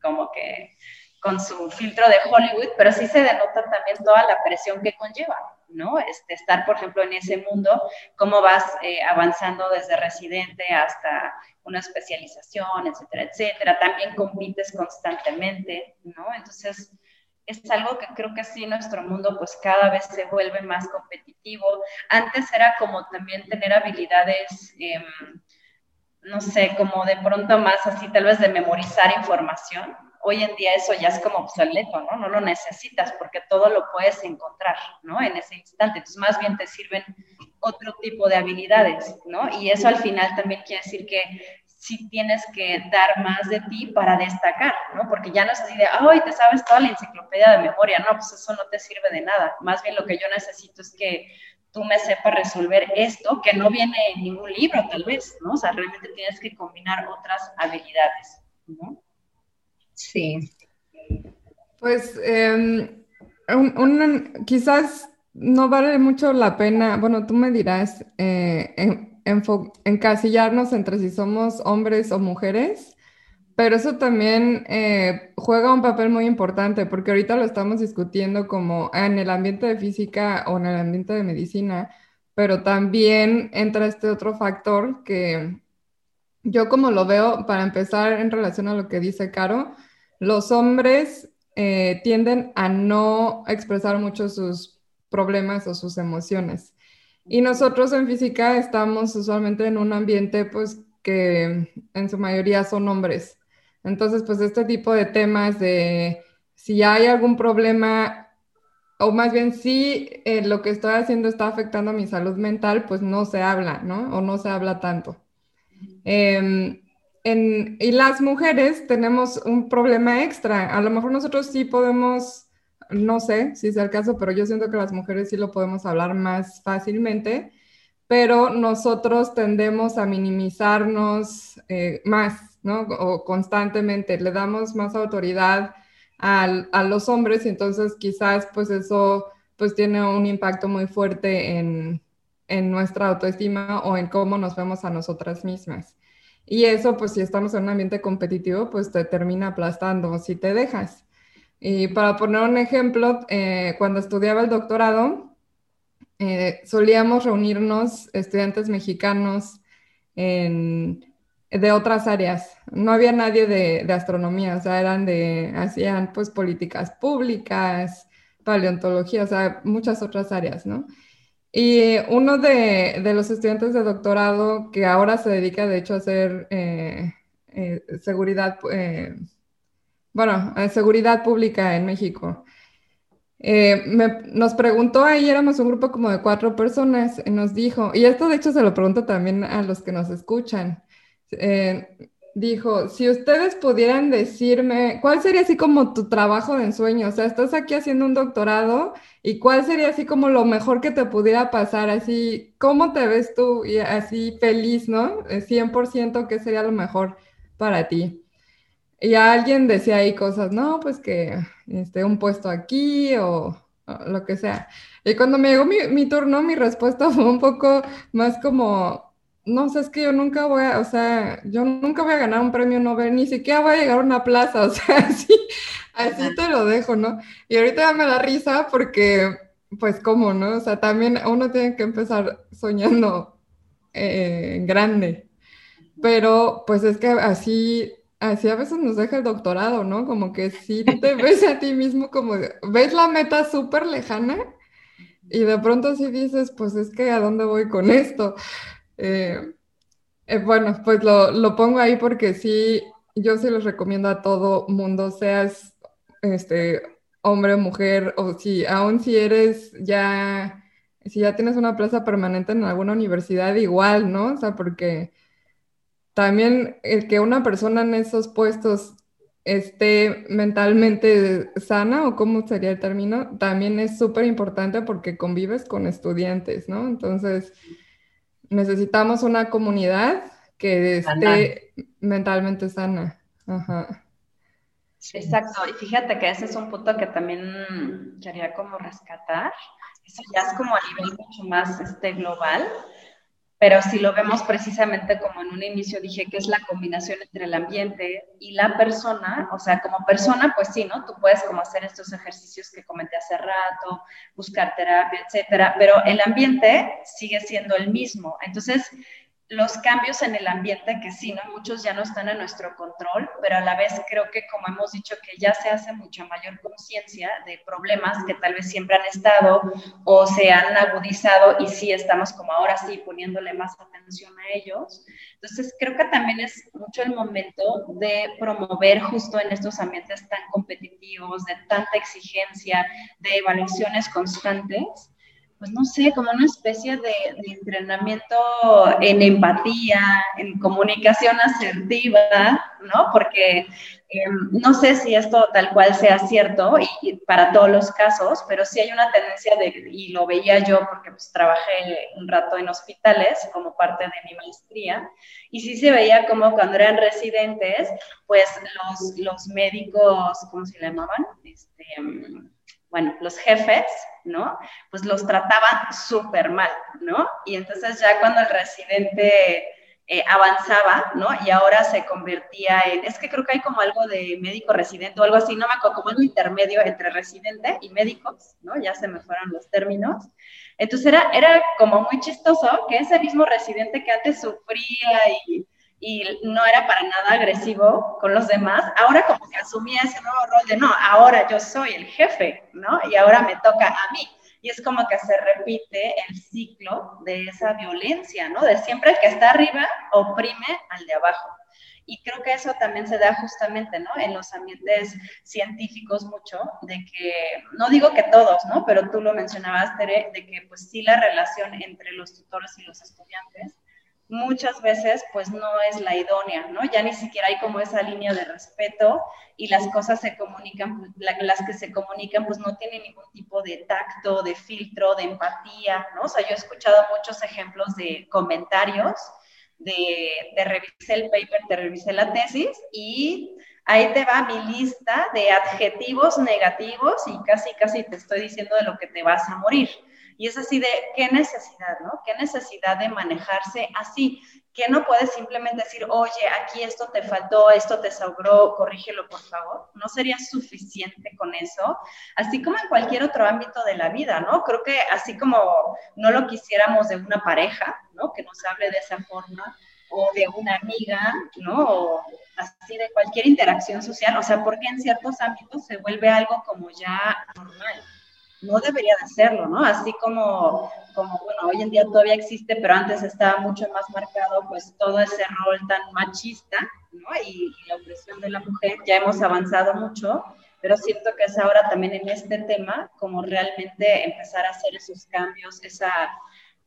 como que con su filtro de Hollywood, pero sí se denota también toda la presión que conlleva, ¿no? Este, estar, por ejemplo, en ese mundo, cómo vas eh, avanzando desde residente hasta una especialización, etcétera, etcétera. También compites constantemente, ¿no? Entonces, es algo que creo que sí nuestro mundo pues cada vez se vuelve más competitivo. Antes era como también tener habilidades, em, no sé, como de pronto más así tal vez de memorizar información. Hoy en día eso ya es como obsoleto, ¿no? No lo necesitas porque todo lo puedes encontrar, ¿no? En ese instante. Entonces más bien te sirven otro tipo de habilidades, ¿no? Y eso al final también quiere decir que sí tienes que dar más de ti para destacar, ¿no? Porque ya no es así de, ay, te sabes toda la enciclopedia de memoria, no, pues eso no te sirve de nada. Más bien lo que yo necesito es que tú me sepas resolver esto que no viene en ningún libro, tal vez, ¿no? O sea, realmente tienes que combinar otras habilidades, ¿no? Sí. Pues em, quizás no vale mucho la pena, bueno, tú me dirás, eh, encasillarnos entre si somos hombres o mujeres, pero eso también eh, juega un papel muy importante porque ahorita lo estamos discutiendo como en el ambiente de física o en el ambiente de medicina, pero también entra este otro factor que yo como lo veo, para empezar en relación a lo que dice Caro, los hombres eh, tienden a no expresar mucho sus problemas o sus emociones. Y nosotros en física estamos usualmente en un ambiente pues que en su mayoría son hombres. Entonces pues este tipo de temas de si hay algún problema o más bien si eh, lo que estoy haciendo está afectando a mi salud mental, pues no se habla, ¿no? O no se habla tanto. Em, y las mujeres tenemos un problema extra. A lo mejor nosotros sí podemos no sé si es el caso, pero yo siento que las mujeres sí lo podemos hablar más fácilmente, pero nosotros tendemos a minimizarnos eh, más, ¿no? O constantemente le damos más autoridad a los hombres y entonces quizás pues eso pues tiene un impacto muy fuerte en, en nuestra autoestima o en cómo nos vemos a nosotras mismas. Y eso, pues si estamos en un ambiente competitivo, pues te termina aplastando si te dejas. Y para poner un ejemplo, eh, cuando estudiaba el doctorado, eh, solíamos reunirnos estudiantes mexicanos de otras áreas. No había nadie de, astronomía, o sea, eran de, hacían pues políticas públicas, paleontología, o sea, muchas otras áreas, ¿no? Y uno de, los estudiantes de doctorado que ahora se dedica, de hecho, a hacer eh, seguridad bueno, seguridad pública en México. Eh, nos preguntó ahí, éramos un grupo como de cuatro personas, y nos dijo, y esto de hecho se lo pregunto también a los que nos escuchan, eh, dijo, si ustedes pudieran decirme, ¿cuál sería así como tu trabajo de ensueño? O sea, estás aquí haciendo un doctorado y cuál sería así como lo mejor que te pudiera pasar, así, ¿cómo te ves tú y así feliz, ¿no? 100% qué sería lo mejor para ti. Y alguien decía ahí cosas, no, pues que este, un puesto aquí o, lo que sea. Y cuando me llegó mi turno, mi respuesta fue un poco más como, no sé, es que yo nunca voy a, o sea, yo nunca voy a ganar un premio Nobel, ni siquiera voy a llegar a una plaza, o sea, así, así te lo dejo, ¿no? Y ahorita ya me da risa porque, pues, ¿cómo, no? O sea, también uno tiene que empezar soñando eh, grande, pero pues es que así, así a veces nos deja el doctorado, ¿no? Como que si te ves a ti mismo como, ves la meta súper lejana y de pronto sí dices, pues es que a dónde voy con esto. Eh, eh, bueno, pues lo, pongo ahí porque sí, yo sí les recomiendo a todo mundo, seas este hombre o mujer, o si aún si eres ya, si ya tienes una plaza permanente en alguna universidad, igual, ¿no? O sea, porque también el que una persona en esos puestos esté mentalmente sana, o cómo sería el término, también es súper importante porque convives con estudiantes, ¿no? Entonces, necesitamos una comunidad que esté mentalmente sana. Ajá. Exacto, y fíjate que ese es un punto que también quería como rescatar. Eso ya es como a nivel mucho más este, global, pero si lo vemos precisamente como en un inicio dije que es la combinación entre el ambiente y la persona, o sea, como persona, pues sí, ¿no? Tú puedes como hacer estos ejercicios que comenté hace rato, buscar terapia, etcétera, pero el ambiente sigue siendo el mismo. Entonces, los cambios en el ambiente, que sí, ¿no? Muchos ya no están en nuestro control, pero a la vez creo que, como hemos dicho, que ya se hace mucha mayor conciencia de problemas que tal vez siempre han estado o se han agudizado y sí estamos como ahora sí poniéndole más atención a ellos. Entonces, creo que también es mucho el momento de promover justo en estos ambientes tan competitivos, de tanta exigencia, de evaluaciones constantes, pues no sé, como una especie de, entrenamiento en empatía, en comunicación asertiva, ¿no? Porque em, no sé si esto tal cual sea cierto y, para todos los casos, pero sí hay una tendencia de, y lo veía yo porque pues trabajé un rato en hospitales como parte de mi maestría, y sí se veía como cuando eran residentes, pues los, médicos, ¿cómo se llamaban? Este, em, bueno, los jefes, ¿no? Pues los trataban súper mal, ¿no? Y entonces ya cuando el residente eh, avanzaba, ¿no? Y ahora se convertía en, es que creo que hay como algo de médico residente o algo así, no me acuerdo, como algo intermedio entre residente y médicos, ¿no? Ya se me fueron los términos. Entonces era, era como muy chistoso que ese mismo residente que antes sufría y y no era para nada agresivo con los demás, ahora como que asumía ese nuevo rol de no, ahora yo soy el jefe, ¿no? Y ahora me toca a mí. Y es como que se repite el ciclo de esa violencia, ¿no? De siempre el que está arriba oprime al de abajo. Y creo que eso también se da justamente, ¿no? En los ambientes científicos mucho, de que, no digo que todos, ¿no? Pero tú lo mencionabas, Tere, de que pues sí la relación entre los tutores y los estudiantes muchas veces pues no es la idónea, ¿no? Ya ni siquiera hay como esa línea de respeto y las cosas se comunican, las que se comunican pues no tienen ningún tipo de tacto, de filtro, de empatía, ¿no? O sea, yo he escuchado muchos ejemplos de comentarios de te revisé el paper, te revisé la tesis y ahí te va mi lista de adjetivos negativos y casi, casi te estoy diciendo de lo que te vas a morir. Y es así de, ¿qué necesidad, no? ¿Qué necesidad de manejarse así? Que no puedes simplemente decir, oye, aquí esto te faltó, esto te sobró, corrígelo por favor. No sería suficiente con eso, así como en cualquier otro ámbito de la vida, ¿no? Creo que así como no lo quisiéramos de una pareja, ¿no? Que nos hable de esa forma, o de una amiga, ¿no? O así de cualquier interacción social, o sea, porque en ciertos ámbitos se vuelve algo como ya normal no debería de serlo, ¿no? Así como, como, bueno, hoy en día todavía existe, pero antes estaba mucho más marcado, pues todo ese rol tan machista, ¿no? Y, la opresión de la mujer, ya hemos avanzado mucho, pero siento que es ahora también en este tema como realmente empezar a hacer esos cambios, esa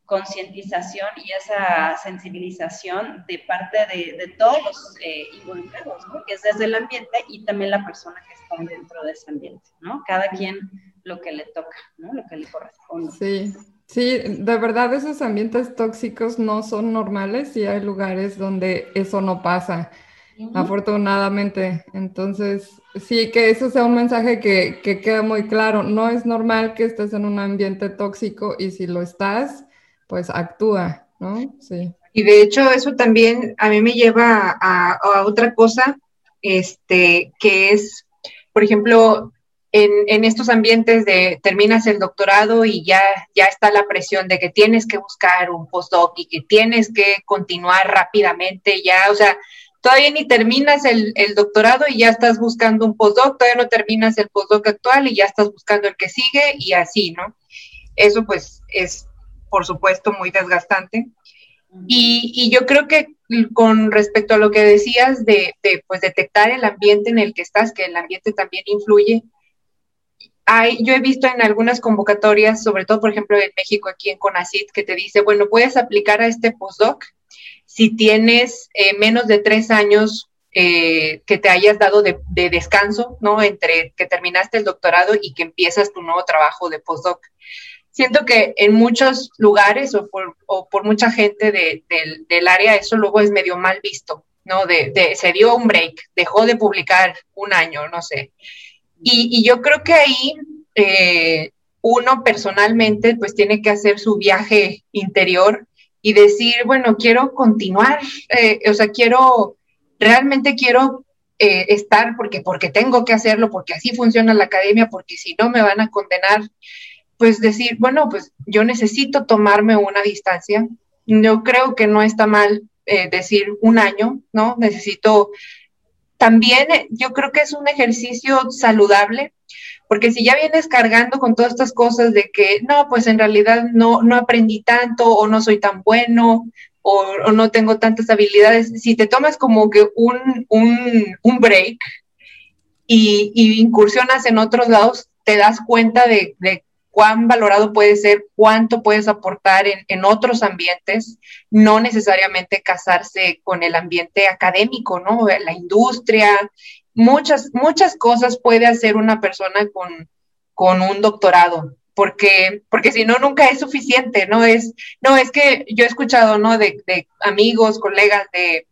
concientización y esa sensibilización de parte de, todos los eh, involucrados, ¿no? que es desde el ambiente y también la persona que está dentro de ese ambiente, ¿no? Cada quien lo que le toca, ¿no? Lo que le corresponde. Sí, sí, de verdad esos ambientes tóxicos no son normales y hay lugares donde eso no pasa, afortunadamente. Entonces, sí, que eso sea un mensaje que, que queda muy claro. No es normal que estés en un ambiente tóxico y si lo estás, pues actúa, ¿no? Sí. Y de hecho eso también a mí me lleva a, otra cosa, este, que es, por ejemplo, en, estos ambientes de terminas el doctorado y ya, ya está la presión de que tienes que buscar un postdoc y que tienes que continuar rápidamente, ya, o sea, todavía ni terminas el, el, doctorado y ya estás buscando un postdoc, todavía no terminas el postdoc actual y ya estás buscando el que sigue y así, ¿no? Eso pues es por supuesto, muy desgastante. Y, yo creo que con respecto a lo que decías de, pues, detectar el ambiente en el que estás, que el ambiente también influye, hay, yo he visto en algunas convocatorias, sobre todo, por ejemplo, en México, aquí en CONACIT, que te dice, bueno, puedes aplicar a este postdoc si tienes eh, menos de tres años eh, que te hayas dado de, de, descanso, ¿no? Entre que terminaste el doctorado y que empiezas tu nuevo trabajo de postdoc siento que en muchos lugares o por, o por mucha gente del área eso luego es medio mal visto, ¿no? De, se dio un break, dejó de publicar un año, no sé. Y, yo creo que ahí eh, uno personalmente pues tiene que hacer su viaje interior y decir, bueno, quiero continuar, eh, o sea, quiero, realmente quiero eh, estar porque, porque tengo que hacerlo, porque así funciona la academia, porque si no me van a condenar pues decir, bueno, pues yo necesito tomarme una distancia. Yo creo que no está mal decir un año, ¿no? Necesito también, yo creo que es un ejercicio saludable, porque si ya vienes cargando con todas estas cosas de que, no, pues en realidad no, no aprendí tanto o no soy tan bueno o, no tengo tantas habilidades, si te tomas como que un, un, break y, incursionas en otros lados, te das cuenta de, de cuán valorado puede ser, cuánto puedes aportar en, otros ambientes, no necesariamente casarse con el ambiente académico, ¿no? La industria, muchas, muchas cosas puede hacer una persona con, con un doctorado. Porque, porque si no, nunca es suficiente, ¿no? Es, no, es que yo he escuchado, ¿no? De, de amigos, colegas, de,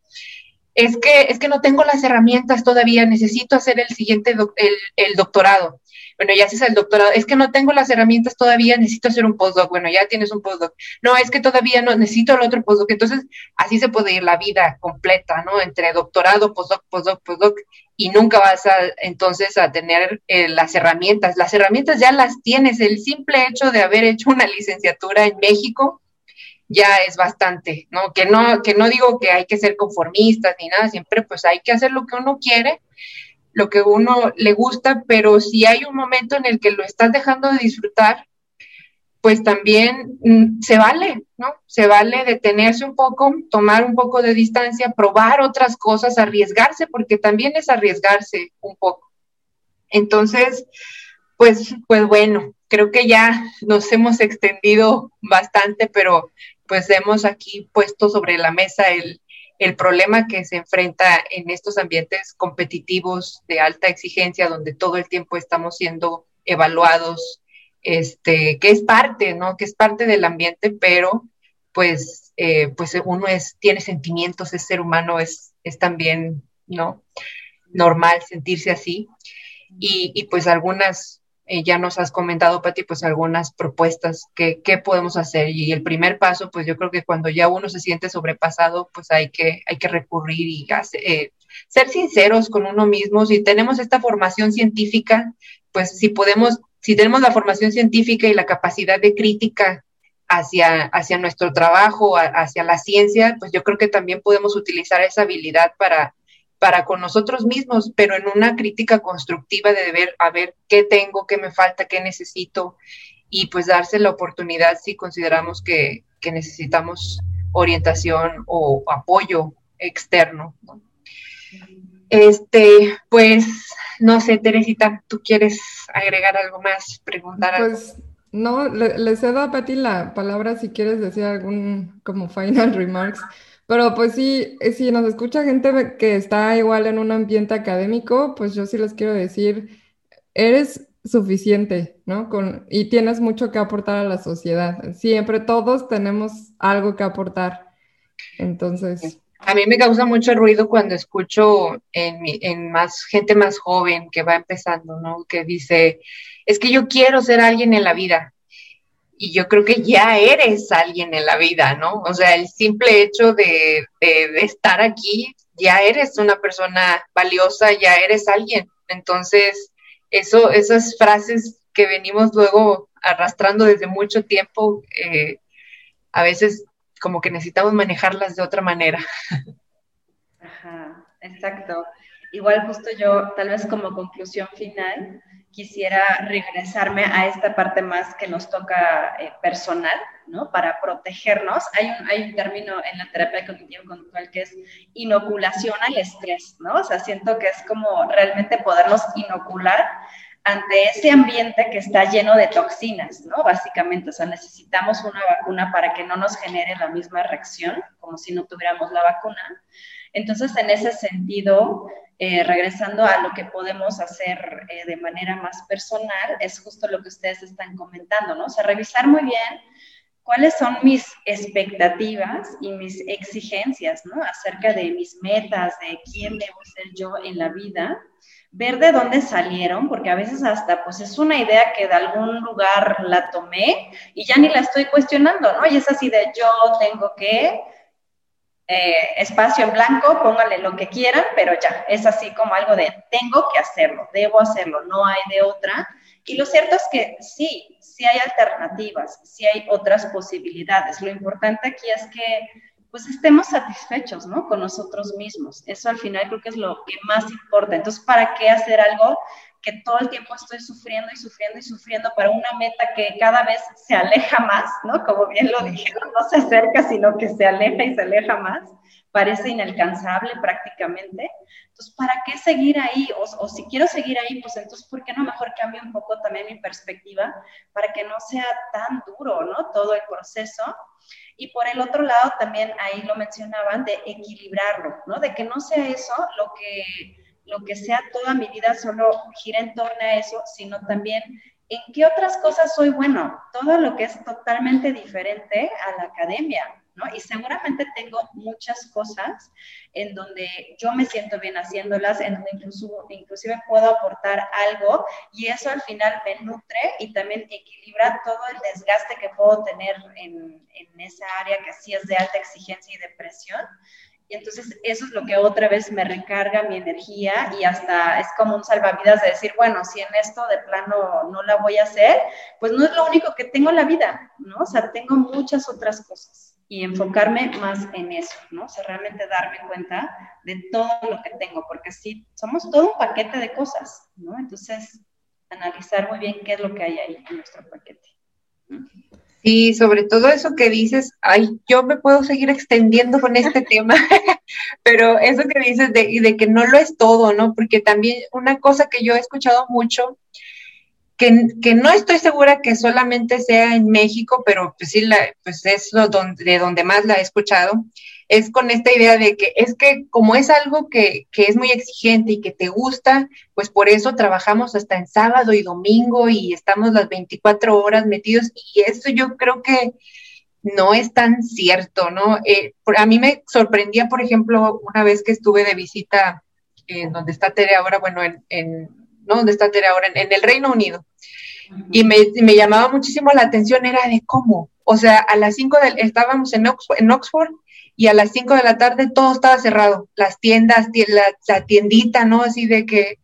es que, es que no tengo las herramientas todavía, necesito hacer el siguiente, el, el, doctorado bueno, ya haces el doctorado, es que no tengo las herramientas todavía, necesito hacer un postdoc, bueno, ya tienes un postdoc, no, es que todavía no, necesito el otro postdoc, entonces así se puede ir la vida completa, ¿no? Entre doctorado, postdoc, postdoc, postdoc, y nunca vas a entonces a tener eh, las herramientas, las herramientas ya las tienes, el simple hecho de haber hecho una licenciatura en México, ya es bastante, ¿no? Que no, que no digo que hay que ser conformistas ni nada, siempre pues hay que hacer lo que uno quiere, lo que uno le gusta, pero si hay un momento en el que lo estás dejando de disfrutar, pues también mm, se vale, ¿no? Se vale detenerse un poco, tomar un poco de distancia, probar otras cosas, arriesgarse, porque también es arriesgarse un poco. Entonces, pues, pues bueno, creo que ya nos hemos extendido bastante, pero pues hemos aquí puesto sobre la mesa el, el problema que se enfrenta en estos ambientes competitivos de alta exigencia, donde todo el tiempo estamos siendo evaluados, este, que es parte, ¿no? Que es parte del ambiente, pero pues, eh, pues uno es, tiene sentimientos, es ser humano, es, es también, ¿no? Normal sentirse así. Y, y pues algunas eh, ya nos has comentado, Pati, pues algunas propuestas que, podemos hacer. Y el primer paso, pues yo creo que cuando ya uno se siente sobrepasado, pues hay que, hay que recurrir y eh, ser sinceros con uno mismo. Si tenemos esta formación científica, pues si podemos, si tenemos la formación científica y la capacidad de crítica hacia, hacia nuestro trabajo, hacia la ciencia, pues yo creo que también podemos utilizar esa habilidad para para con nosotros mismos, pero en una crítica constructiva de ver a ver qué tengo, qué me falta, qué necesito y pues darse la oportunidad si consideramos que, necesitamos orientación o apoyo externo. Este, pues, no sé, Teresita, ¿tú quieres agregar algo más, preguntar algo? Pues no, le, cedo a Pati la palabra si quieres decir algún como final remarks. Pero pues sí, eh, si nos escucha gente que está igual en un ambiente académico, pues yo sí les quiero decir, eres suficiente, ¿no? Con, y tienes mucho que aportar a la sociedad. Siempre todos tenemos algo que aportar. Entonces... A mí me causa mucho ruido cuando escucho en, en más gente más joven que va empezando, ¿no? Que dice, es que yo quiero ser alguien en la vida. Y yo creo que ya eres alguien en la vida, ¿no? O sea, el simple hecho de, estar aquí, ya eres una persona valiosa, ya eres alguien. Entonces, eso, esas frases que venimos luego arrastrando desde mucho tiempo, eh, a veces como que necesitamos manejarlas de otra manera. Ajá, exacto. Igual justo yo, tal vez como conclusión final, quisiera regresarme a esta parte más que nos toca eh, personal, ¿no? Para protegernos. Hay un, hay un término en la terapia cognitivo-conductual que es inoculación al estrés, ¿no? O sea, siento que es como realmente podernos inocular ante ese ambiente que está lleno de toxinas, ¿no? Básicamente, o sea, necesitamos una vacuna para que no nos genere la misma reacción, como si no tuviéramos la vacuna. Entonces, en ese sentido, eh, regresando a lo que podemos hacer eh, de manera más personal, es justo lo que ustedes están comentando, ¿no? O sea, revisar muy bien cuáles son mis expectativas y mis exigencias, ¿no? Acerca de mis metas, de quién debo ser yo en la vida ver de dónde salieron, porque a veces hasta pues es una idea que de algún lugar la tomé y ya ni la estoy cuestionando, ¿no? Y es así de yo tengo que, eh, espacio en blanco, póngale lo que quieran, pero ya, es así como algo de tengo que hacerlo, debo hacerlo, no hay de otra. Y lo cierto es que sí, sí hay alternativas, sí hay otras posibilidades. Lo importante aquí es que pues estemos satisfechos, ¿no? Con nosotros mismos. Eso al final creo que es lo que más importa. Entonces, ¿para qué hacer algo que todo el tiempo estoy sufriendo y sufriendo y sufriendo para una meta que cada vez se aleja más, ¿no? Como bien lo dijeron, no se acerca, sino que se aleja y se aleja más. Parece inalcanzable prácticamente. Entonces, ¿para qué seguir ahí? O, o si quiero seguir ahí, pues entonces, ¿por qué no mejor cambio un poco también mi perspectiva para que no sea tan duro, ¿no? Todo el proceso y por el otro lado, también ahí lo mencionaban, de equilibrarlo, ¿no? De que no sea eso lo que, lo que sea toda mi vida solo gira en torno a eso, sino también en qué otras cosas soy bueno, todo lo que es totalmente diferente a la academia, y seguramente tengo muchas cosas en donde yo me siento bien haciéndolas, en donde incluso, inclusive puedo aportar algo y eso al final me nutre y también equilibra todo el desgaste que puedo tener en, en esa área que sí es de alta exigencia y depresión. Y entonces eso es lo que otra vez me recarga mi energía y hasta es como un salvavidas de decir, bueno, si en esto de plano no la voy a hacer, pues no es lo único que tengo en la vida, ¿no? O sea, tengo muchas otras cosas y enfocarme más en eso, ¿no? O sea, realmente darme cuenta de todo lo que tengo, porque sí, somos todo un paquete de cosas, ¿no? Entonces, analizar muy bien qué es lo que hay ahí en nuestro paquete. Sí, sobre todo eso que dices, ay, yo me puedo seguir extendiendo con este tema, pero eso que dices de, de que no lo es todo, ¿no? Porque también una cosa que yo he escuchado mucho que, no estoy segura que solamente sea en México, pero pues sí, pues es lo de donde más la he escuchado, es con esta idea de que es que como es algo que, que, es muy exigente y que te gusta, pues por eso trabajamos hasta en sábado y domingo y estamos las 24 horas metidos y eso yo creo que no es tan cierto, ¿no? Eh, a mí me sorprendía, por ejemplo, una vez que estuve de visita en donde está Tere ahora, bueno, en, en ¿no? Donde está Tere ahora, en, el Reino Unido. Y me, me, llamaba muchísimo la atención, era de cómo. O sea, a las 5 de, estábamos en Oxford, en Oxford y a las 5 de la tarde todo estaba cerrado. Las tiendas, la, tiendita, ¿no? Así de que,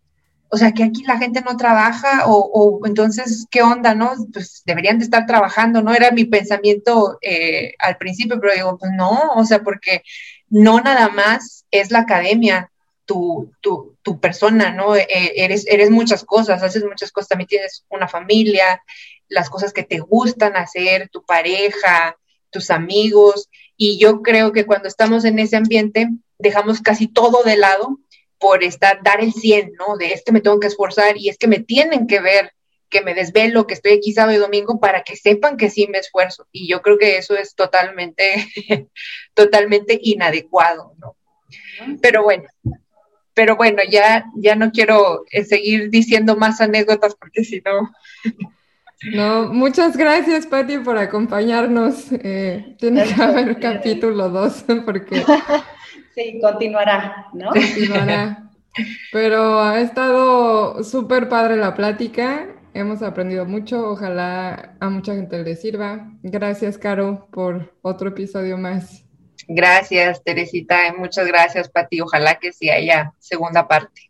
o sea, que aquí la gente no trabaja o, o, entonces, ¿qué onda, no? Pues deberían de estar trabajando, ¿no? Era mi pensamiento eh, al principio, pero digo, pues no, o sea, porque no nada más es la academia, tu, tu, tu persona, ¿no? E, eres, eres muchas cosas, haces muchas cosas, también tienes una familia, las cosas que te gustan hacer, tu pareja, tus amigos, y yo creo que cuando estamos en ese ambiente, dejamos casi todo de lado por estar, dar el 100, ¿no? De es que me tengo que esforzar y es que me tienen que ver que me desvelo, que estoy aquí sábado y domingo para que sepan que sí me esfuerzo. Y yo creo que eso es totalmente, totalmente inadecuado, ¿no? Pero bueno, pero bueno, ya, ya no quiero eh, seguir diciendo más anécdotas porque si no... No, muchas gracias, Patti, por acompañarnos. Eh, tiene que haber capítulo 2 porque... Sí, continuará, ¿no? Continuará. Pero ha estado súper padre la plática. Hemos aprendido mucho. Ojalá a mucha gente le sirva. Gracias, Caro, por otro episodio más. Gracias, Teresita. Muchas gracias, Pati. Ojalá que sí haya segunda parte.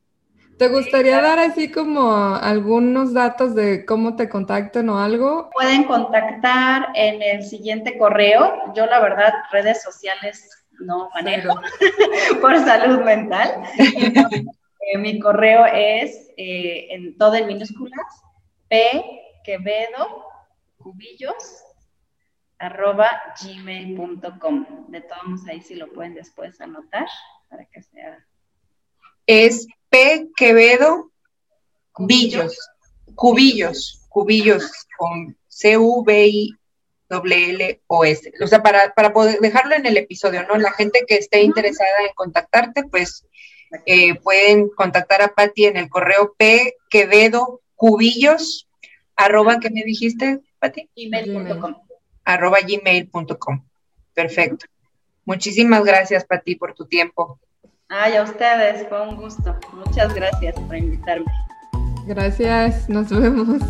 ¿Te gustaría dar así como algunos datos de cómo te contactan o algo? Pueden contactar en el siguiente correo. Yo, la verdad, redes sociales no manejo por salud mental. Eh, mi correo es eh, en todo en minúsculas, p quevedo cubillos arroba gmail.com. De todos modos, ahí sí lo pueden después anotar para que sea. Es P Quevedo Cubillos. Cubillos. Cubillos con C-U-B-I L O S. O sea, para, para poder dejarlo en el episodio, ¿no? La gente que esté interesada en contactarte, pues eh, pueden contactar a Patti en el correo P Quevedo Cubillos, arroba, ¿qué me dijiste, Patti? Gmail.com arroba gmail.com. Perfecto. Muchísimas gracias, Pati, por tu tiempo. Ay, a ustedes, fue un gusto. Muchas gracias por invitarme. Gracias, nos vemos.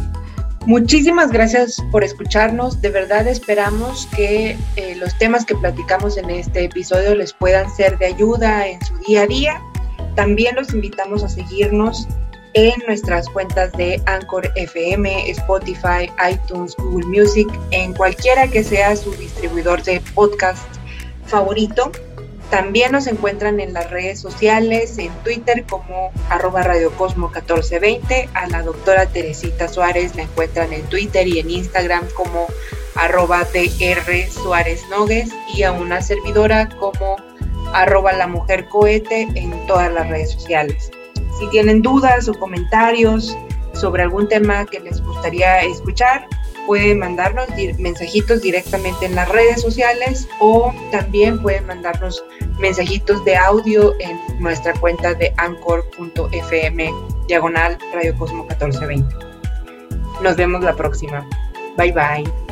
Muchísimas gracias por escucharnos. De verdad esperamos que eh, los temas que platicamos en este episodio les puedan ser de ayuda en su día a día. También los invitamos a seguirnos en nuestras cuentas de Anchor FM, Spotify, iTunes, Google Music, en cualquiera que sea su distribuidor de podcast favorito. También nos encuentran en las redes sociales, en Twitter como arroba radiocosmo 1420. A la doctora Teresita Suárez la encuentran en Twitter y en Instagram como arroba DR Suárez y a una servidora como arroba la mujer cohete en todas las redes sociales. Si tienen dudas o comentarios sobre algún tema que les gustaría escuchar, pueden mandarnos mensajitos directamente en las redes sociales o también pueden mandarnos mensajitos de audio en nuestra cuenta de anchor.fm diagonal Radio Cosmo 1420. Nos vemos la próxima. Bye bye.